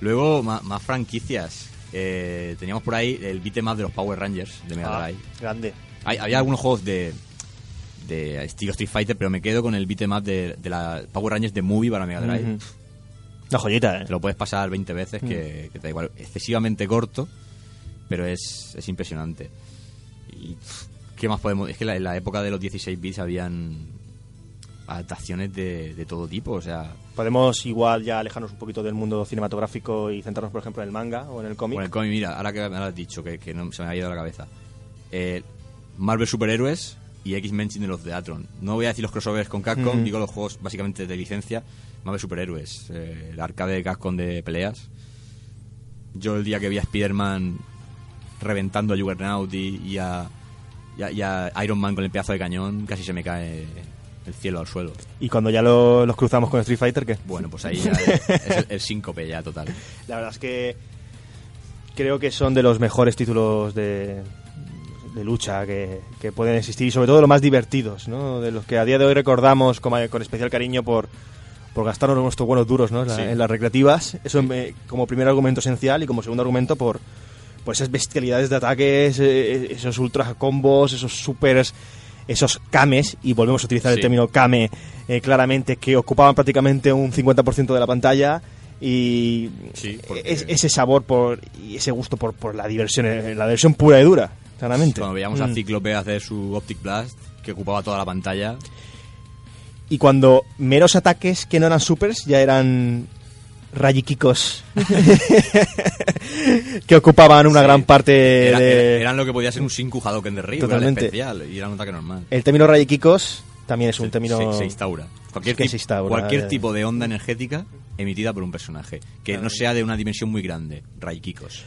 Luego, más, franquicias. Eh, teníamos por ahí el beat'em up de los Power Rangers de Mega Ah, Drive. grande. Hay- había algunos juegos de, de estilo Street Fighter, pero me quedo con el beat'em up de, de la Power Rangers de Movie para Mega Drive. Una joyita, ¿eh? Te lo puedes pasar 20 veces, que, que te da igual. Excesivamente corto, pero es, es impresionante. Y ¿qué más podemos...? Es que la- en la época de los 16 bits habían adaptaciones de, de todo tipo, o sea... Podemos igual ya alejarnos un poquito del mundo cinematográfico y centrarnos, por ejemplo, en el manga o en el cómic. Bueno, el cómic, mira, ahora que me lo has dicho, que, que no, se me ha ido de la cabeza. Eh, Marvel Superhéroes y X-Men de los Deatron. No voy a decir los crossovers con Capcom, Ujú. digo los juegos básicamente de licencia. Marvel Superhéroes, eh, el arcade de Capcom de peleas. Yo el día que vi a Spider-Man reventando a Juggernaut y, y a, y, a, y a Iron Man con el pedazo de cañón, casi se me cae el cielo al suelo. Y cuando ya lo- los cruzamos con Street Fighter, ¿qué? Bueno, pues ahí [LAUGHS] ya es, es el, el síncope ya total. La verdad es que creo que son de los mejores títulos de, de lucha que, que pueden existir y sobre todo los más divertidos, ¿no? De los que a día de hoy recordamos con, con especial cariño por, por gastarnos nuestros buenos duros, ¿no? En, la- Sí. en las recreativas. Eso me- como primer argumento esencial y como segundo argumento por, por esas bestialidades de ataques, eh, esos ultra combos, esos supers, esos kames, y volvemos a utilizar el término kame eh, claramente, que ocupaban prácticamente un 50% de la pantalla y Sí, porque- es- ese sabor por y ese gusto por, por la diversión, eh, la diversión pura y dura, claramente. Cuando veíamos a Mm. Cíclope hacer su Optic Blast, que ocupaba toda la pantalla, Y cuando meros ataques que no eran supers ya eran rayikikos [LAUGHS] que ocupaban una Sí. gran parte Era- de... era- eran lo que podía ser un Sinku Hadouken de Ryu, Totalmente. especial, y era un ataque normal. El término rayikikos también es un Se- término... se, se instaura. Cualquier, que tip- se instaura, cualquier eh. tipo de onda energética emitida por un personaje, que no sea de una dimensión muy grande, Raikikos.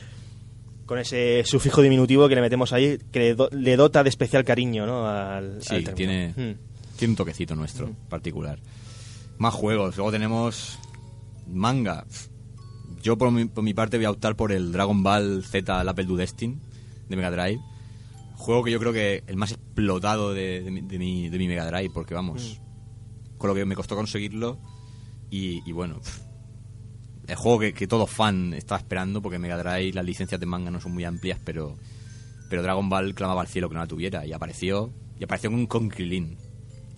Con ese sufijo diminutivo que le metemos ahí, que le, do- le dota de especial cariño ¿no? al, Sí, al tiene, Mm. Tiene un toquecito nuestro particular. Más juegos, luego tenemos manga. Yo por mi, por mi parte voy a optar por el Dragon Ball Z el Apple Do Destin de Mega Drive. Juego que yo creo que el más explotado de, de mi, de mi- de mi Mega Drive, porque vamos, con lo que me costó conseguirlo. Y, y bueno, el juego que, que todo fan está esperando, porque Mega Drive las licencias de manga no son muy amplias, pero, pero Dragon Ball clamaba al cielo que no la tuviera. Y apareció, y apareció con, con Krilin.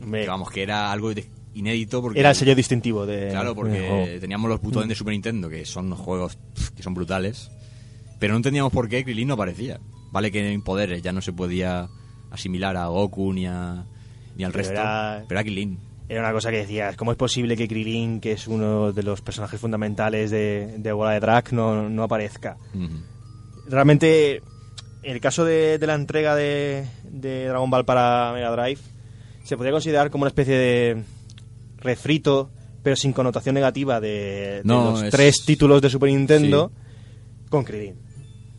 Hombre, Que vamos, que era algo de- inédito porque... era el sello distintivo de... Claro, porque teníamos los butones de Super Nintendo, que son juegos que son brutales, pero no entendíamos por qué Krilin no aparecía. Vale que en poderes ya no se podía asimilar a Goku ni, a, ni al Pero resto, era- pero era Krilin. Era una cosa que decías, ¿cómo es posible que Krilin, que es uno de los personajes fundamentales de, de Bola de Drag, no, no aparezca? Ujú. Realmente, el caso de, de la entrega de, de Dragon Ball para Mega Drive se podría considerar como una especie de refrito, pero sin connotación negativa, de, de No, los es- tres títulos de Super Nintendo con Krilin.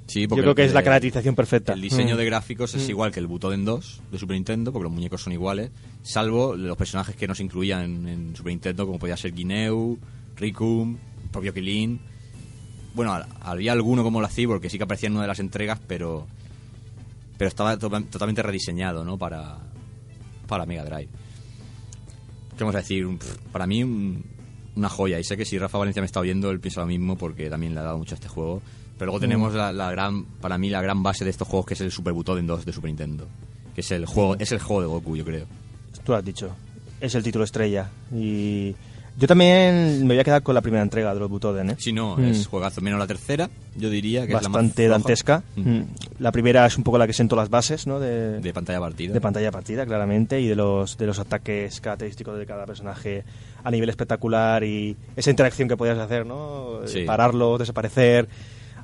Sí, Yo creo que es la caracterización perfecta. El diseño Mm. de gráficos es igual que el Butoden 2 de Super Nintendo, porque los muñecos son iguales, salvo los personajes que no se incluían en, en Super Nintendo, como podía ser Guineu, Rikum, propio Killin. Bueno, había alguno como la Cyborg que sí que aparecía en una de las entregas, pero pero estaba to- totalmente rediseñado, ¿no? Para, para Mega Drive. ¿Qué vamos a decir? Para mí, un- una joya. Y sé que si Rafa Valencia me está oyendo, él piensa lo mismo porque también le ha dado mucho a este juego. Pero luego tenemos la, la gran, para mí, la gran base de estos juegos que es el Super Butoden 2 de Super Nintendo. Que es el juego, es el juego de Goku, yo creo. Tú has dicho, es el título estrella. Y Yo también me voy a quedar con la primera entrega de los Butoden, ¿eh? Si no, Mm. es juegazo. Menos la tercera, yo diría que Bastante es la más dantesca. Mm. Mm. La primera es un poco la que sentó las bases, ¿no? De, De pantalla partida. de pantalla partida, claramente, y de los, de los ataques característicos de cada personaje a nivel espectacular y esa interacción que podías hacer, ¿no? Sí. Pararlo, desaparecer,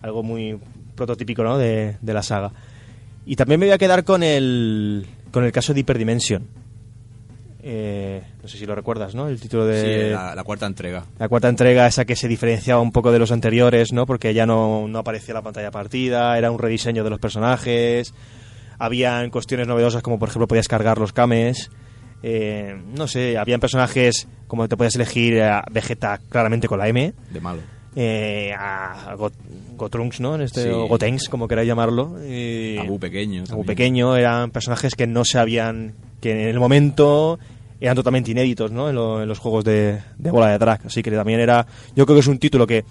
algo muy prototípico, ¿no? De, de la saga. Y también me voy a quedar con el, con el caso de Hyperdimension. Eh, no sé si lo recuerdas, ¿no? El título de... Sí, la, la cuarta entrega. La cuarta entrega, esa que se diferenciaba un poco de los anteriores, ¿no? Porque ya no, no aparecía la pantalla partida, era un rediseño de los personajes, habían cuestiones novedosas como por ejemplo podías cargar los kames, eh, no sé, habían personajes como te podías elegir a Vegeta claramente con la M, De malo. eh, a Got- Gotrunks, ¿no? En este, Sí. o Gotenks, como queráis llamarlo. Abu pequeño. Abu también. pequeño, eran personajes que no se habían, que en el momento eran totalmente inéditos, ¿no? En, lo- en los juegos de, de bola de drag. Así que también era, yo creo que es un título que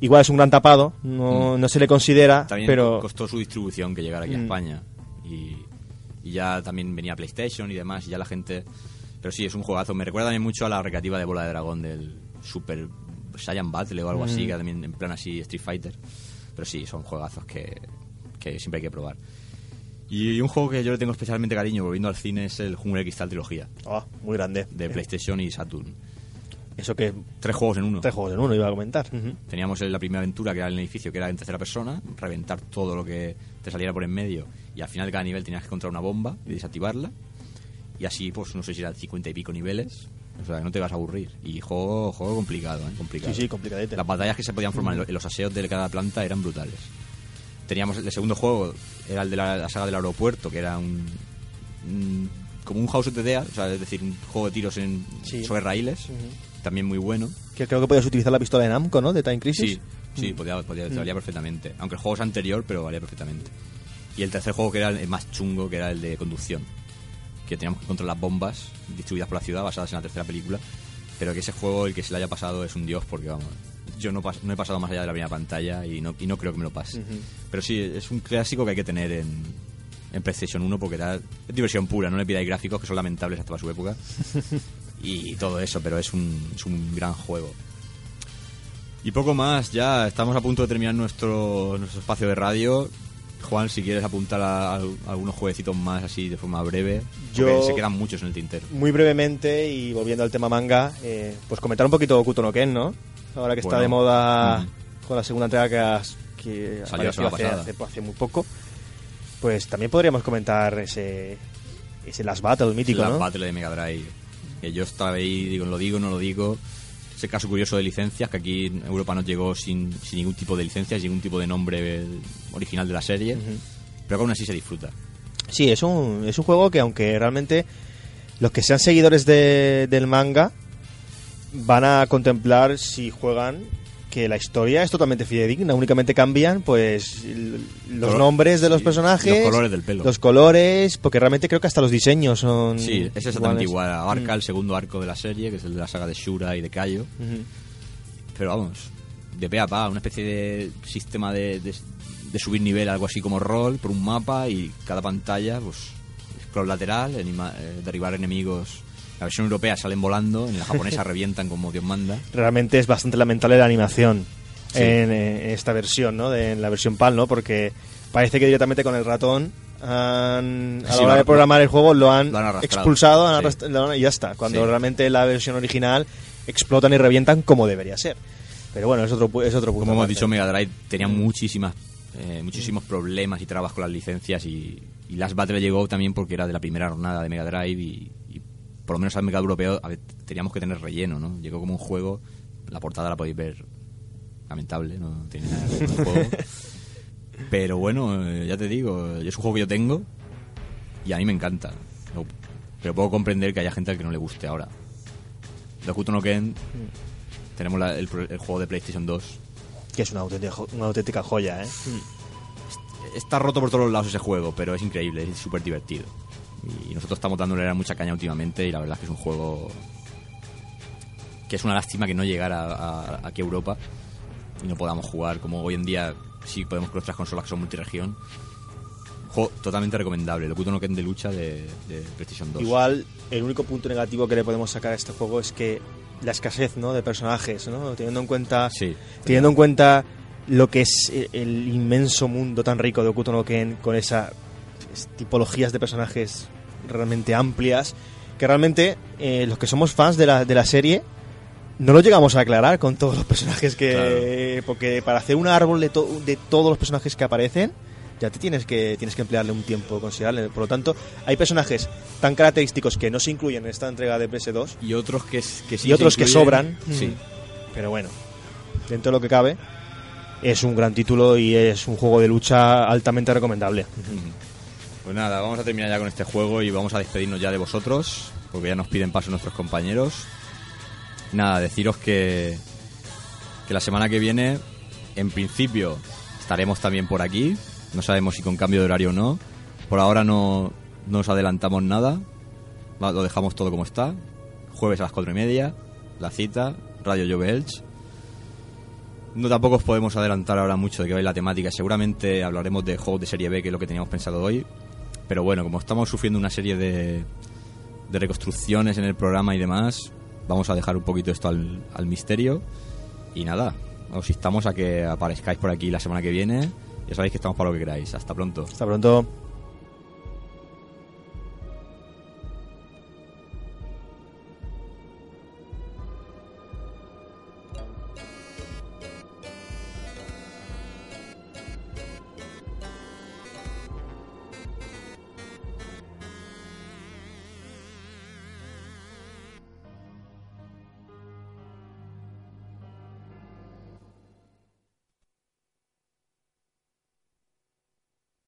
igual es un gran tapado, no, no se le considera, También pero costó su distribución que llegara aquí a Mm. España. Y, y ya también venía PlayStation y demás, y ya la gente... Pero sí, es un juegazo. Me recuerda también mucho a la recreativa de Bola de Dragón del Super Saiyan Battle o algo así, Mm. que también en plan así Street Fighter. Pero sí, son juegazos que, que siempre hay que probar. Y un juego que yo le tengo especialmente cariño, volviendo al cine, es el Jungle Cristal Trilogía, oh, muy grande. de PlayStation y Saturn. Eso que Tres juegos en uno. tres juegos en uno iba a comentar. Teníamos la primera aventura que era en el edificio, que era en tercera persona, reventar todo lo que te saliera por en medio y al final de cada nivel tenías que encontrar una bomba y desactivarla. Y así, pues no sé si eran 50 y pico niveles. O sea, que no te vas a aburrir. Y juego, juego complicado, ¿eh? Complicado. Sí, sí, complicadete. Las batallas que se podían formar en los aseos de cada planta eran brutales. Teníamos el segundo juego, era el de la, la saga del aeropuerto, que era un, un- como un House of the Dead, o sea, es decir, un juego de tiros en, Sí. sobre raíles, también muy bueno. Que creo que podías utilizar la pistola de Namco, ¿no? De Time Crisis. Sí, sí, podía, podía, Mm. valía perfectamente. Aunque el juego es anterior, pero valía perfectamente. Y el tercer juego que era el más chungo, que era el de conducción. Que teníamos que controlar las bombas distribuidas por la ciudad, basadas en la tercera película. Pero que ese juego, el que se le haya pasado, es un dios, porque vamos, yo no, no he pasado más allá de la primera pantalla y no, y no creo que me lo pase. Pero sí, es un clásico que hay que tener en, en PlayStation 1 porque da, es diversión pura, no le pidáis gráficos que son lamentables hasta para su época. [LAUGHS] y todo eso, pero es un, es un gran juego. Y poco más, ya estamos a punto de terminar nuestro, nuestro espacio de radio. Juan, si quieres apuntar a, a algunos jueguecitos más así de forma breve, Yo- se quedan muchos en el tintero. Muy brevemente, y volviendo al tema manga, eh, pues comentar un poquito Kuto no Ken, ¿no? Ahora que está Bueno, de moda mm. con la segunda entrega que, has- que apareció hace, hace, hace muy poco, pues también podríamos comentar ese, ese Last Battle mítico, la ¿no? Battle de Mega Drive. Que yo estaba ahí, digo, lo digo, no lo digo. Ese caso curioso de licencias, que aquí en Europa no llegó sin, sin ningún tipo de licencias, sin ningún tipo de nombre original de la serie. Pero que aún así se disfruta. Sí, es un, es un juego que aunque realmente los que sean seguidores de- del manga van a contemplar si juegan que la historia es totalmente fidedigna, únicamente cambian pues los Color- nombres de los personajes, los colores del pelo. los colores, porque realmente creo que hasta los diseños son Sí, es exactamente igual. Abarca Mm. el segundo arco de la serie, que es el de la saga de Shura y de Kaio. Ujú. Pero vamos, de pe a pa, una especie de sistema de, de- de subir nivel, algo así como rol, por un mapa y cada pantalla, pues, scroll lateral, anima- eh, derribar enemigos. La versión europea salen volando, en la japonesa [LAUGHS] revientan como Dios manda. Realmente es bastante lamentable la animación Sí. en, eh, en esta versión, ¿no? De, en la versión PAL, ¿no? Porque parece que directamente con el ratón han, a la Sí, hora de programar el juego lo han, lo han arrastrado. expulsado han Sí. arrastra- lo han- y ya está. Cuando realmente la versión original explotan y revientan como debería ser. Pero bueno, es otro, es otro punto. Como hemos dicho, Mega Drive tenía muchísimas, eh, muchísimos problemas y trabas con las licencias y, y Last Battle llegó también porque era de la primera jornada de Mega Drive y, y por lo menos al mercado europeo a ver, teníamos que tener relleno, ¿no? Llegó como un juego, la portada la podéis ver lamentable, no tiene nada que ver con el juego. [LAUGHS] Pero bueno, eh, ya te digo, es un juego que yo tengo y a mí me encanta. Pero- puedo comprender que haya gente al que no le guste ahora. Dokuto no Ken, tenemos la- el, juego de PlayStation 2 Que es una auténtica, una auténtica joya, ¿eh? está roto por todos los lados ese juego, pero es increíble, es súper divertido. Y nosotros estamos dándole mucha caña últimamente y la verdad es que es un juego que es una lástima que no llegara a, a- aquí a Europa y no podamos jugar como hoy en día sí podemos con nuestras consolas que son multiregión. Juego totalmente recomendable, el Okuto no Ken de lucha de, de PlayStation 2. Igual, el único punto negativo que le podemos sacar a este juego es que la escasez ¿no? de personajes, ¿no? teniendo en cuenta Sí. teniendo en cuenta lo que es el, el inmenso mundo tan rico de Okuto no Ken con esas tipologías de personajes realmente amplias que realmente eh, los que somos fans de la, de la serie no lo llegamos a aclarar con todos los personajes que porque para hacer un árbol de, to- de todos los personajes que aparecen ya te tienes que tienes que emplearle un tiempo considerable por lo tanto hay personajes tan característicos que no se incluyen en esta entrega de PS2 Y otros que, sí y otros se que sobran. Sí. Pero bueno, dentro de lo que cabe, es un gran título y es un juego de lucha altamente recomendable. Pues nada, vamos a terminar ya con este juego y vamos a despedirnos ya de vosotros, porque ya nos piden paso nuestros compañeros. Nada, deciros que, que la semana que viene, en principio, estaremos también por aquí. No sabemos si con cambio de horario o no. Por ahora no, no nos adelantamos nada. Lo dejamos todo como está. Jueves a las cuatro y media, la cita, Radio Jove Elche. No tampoco os podemos adelantar ahora mucho de qué va la temática. Seguramente hablaremos de juegos de serie B, que es lo que teníamos pensado hoy. Pero bueno, como estamos sufriendo una serie de, de reconstrucciones en el programa y demás, vamos a dejar un poquito esto al, al misterio. Y nada, os instamos a que aparezcáis por aquí la semana que viene. Ya sabéis que estamos para lo que queráis. Hasta pronto. Hasta pronto.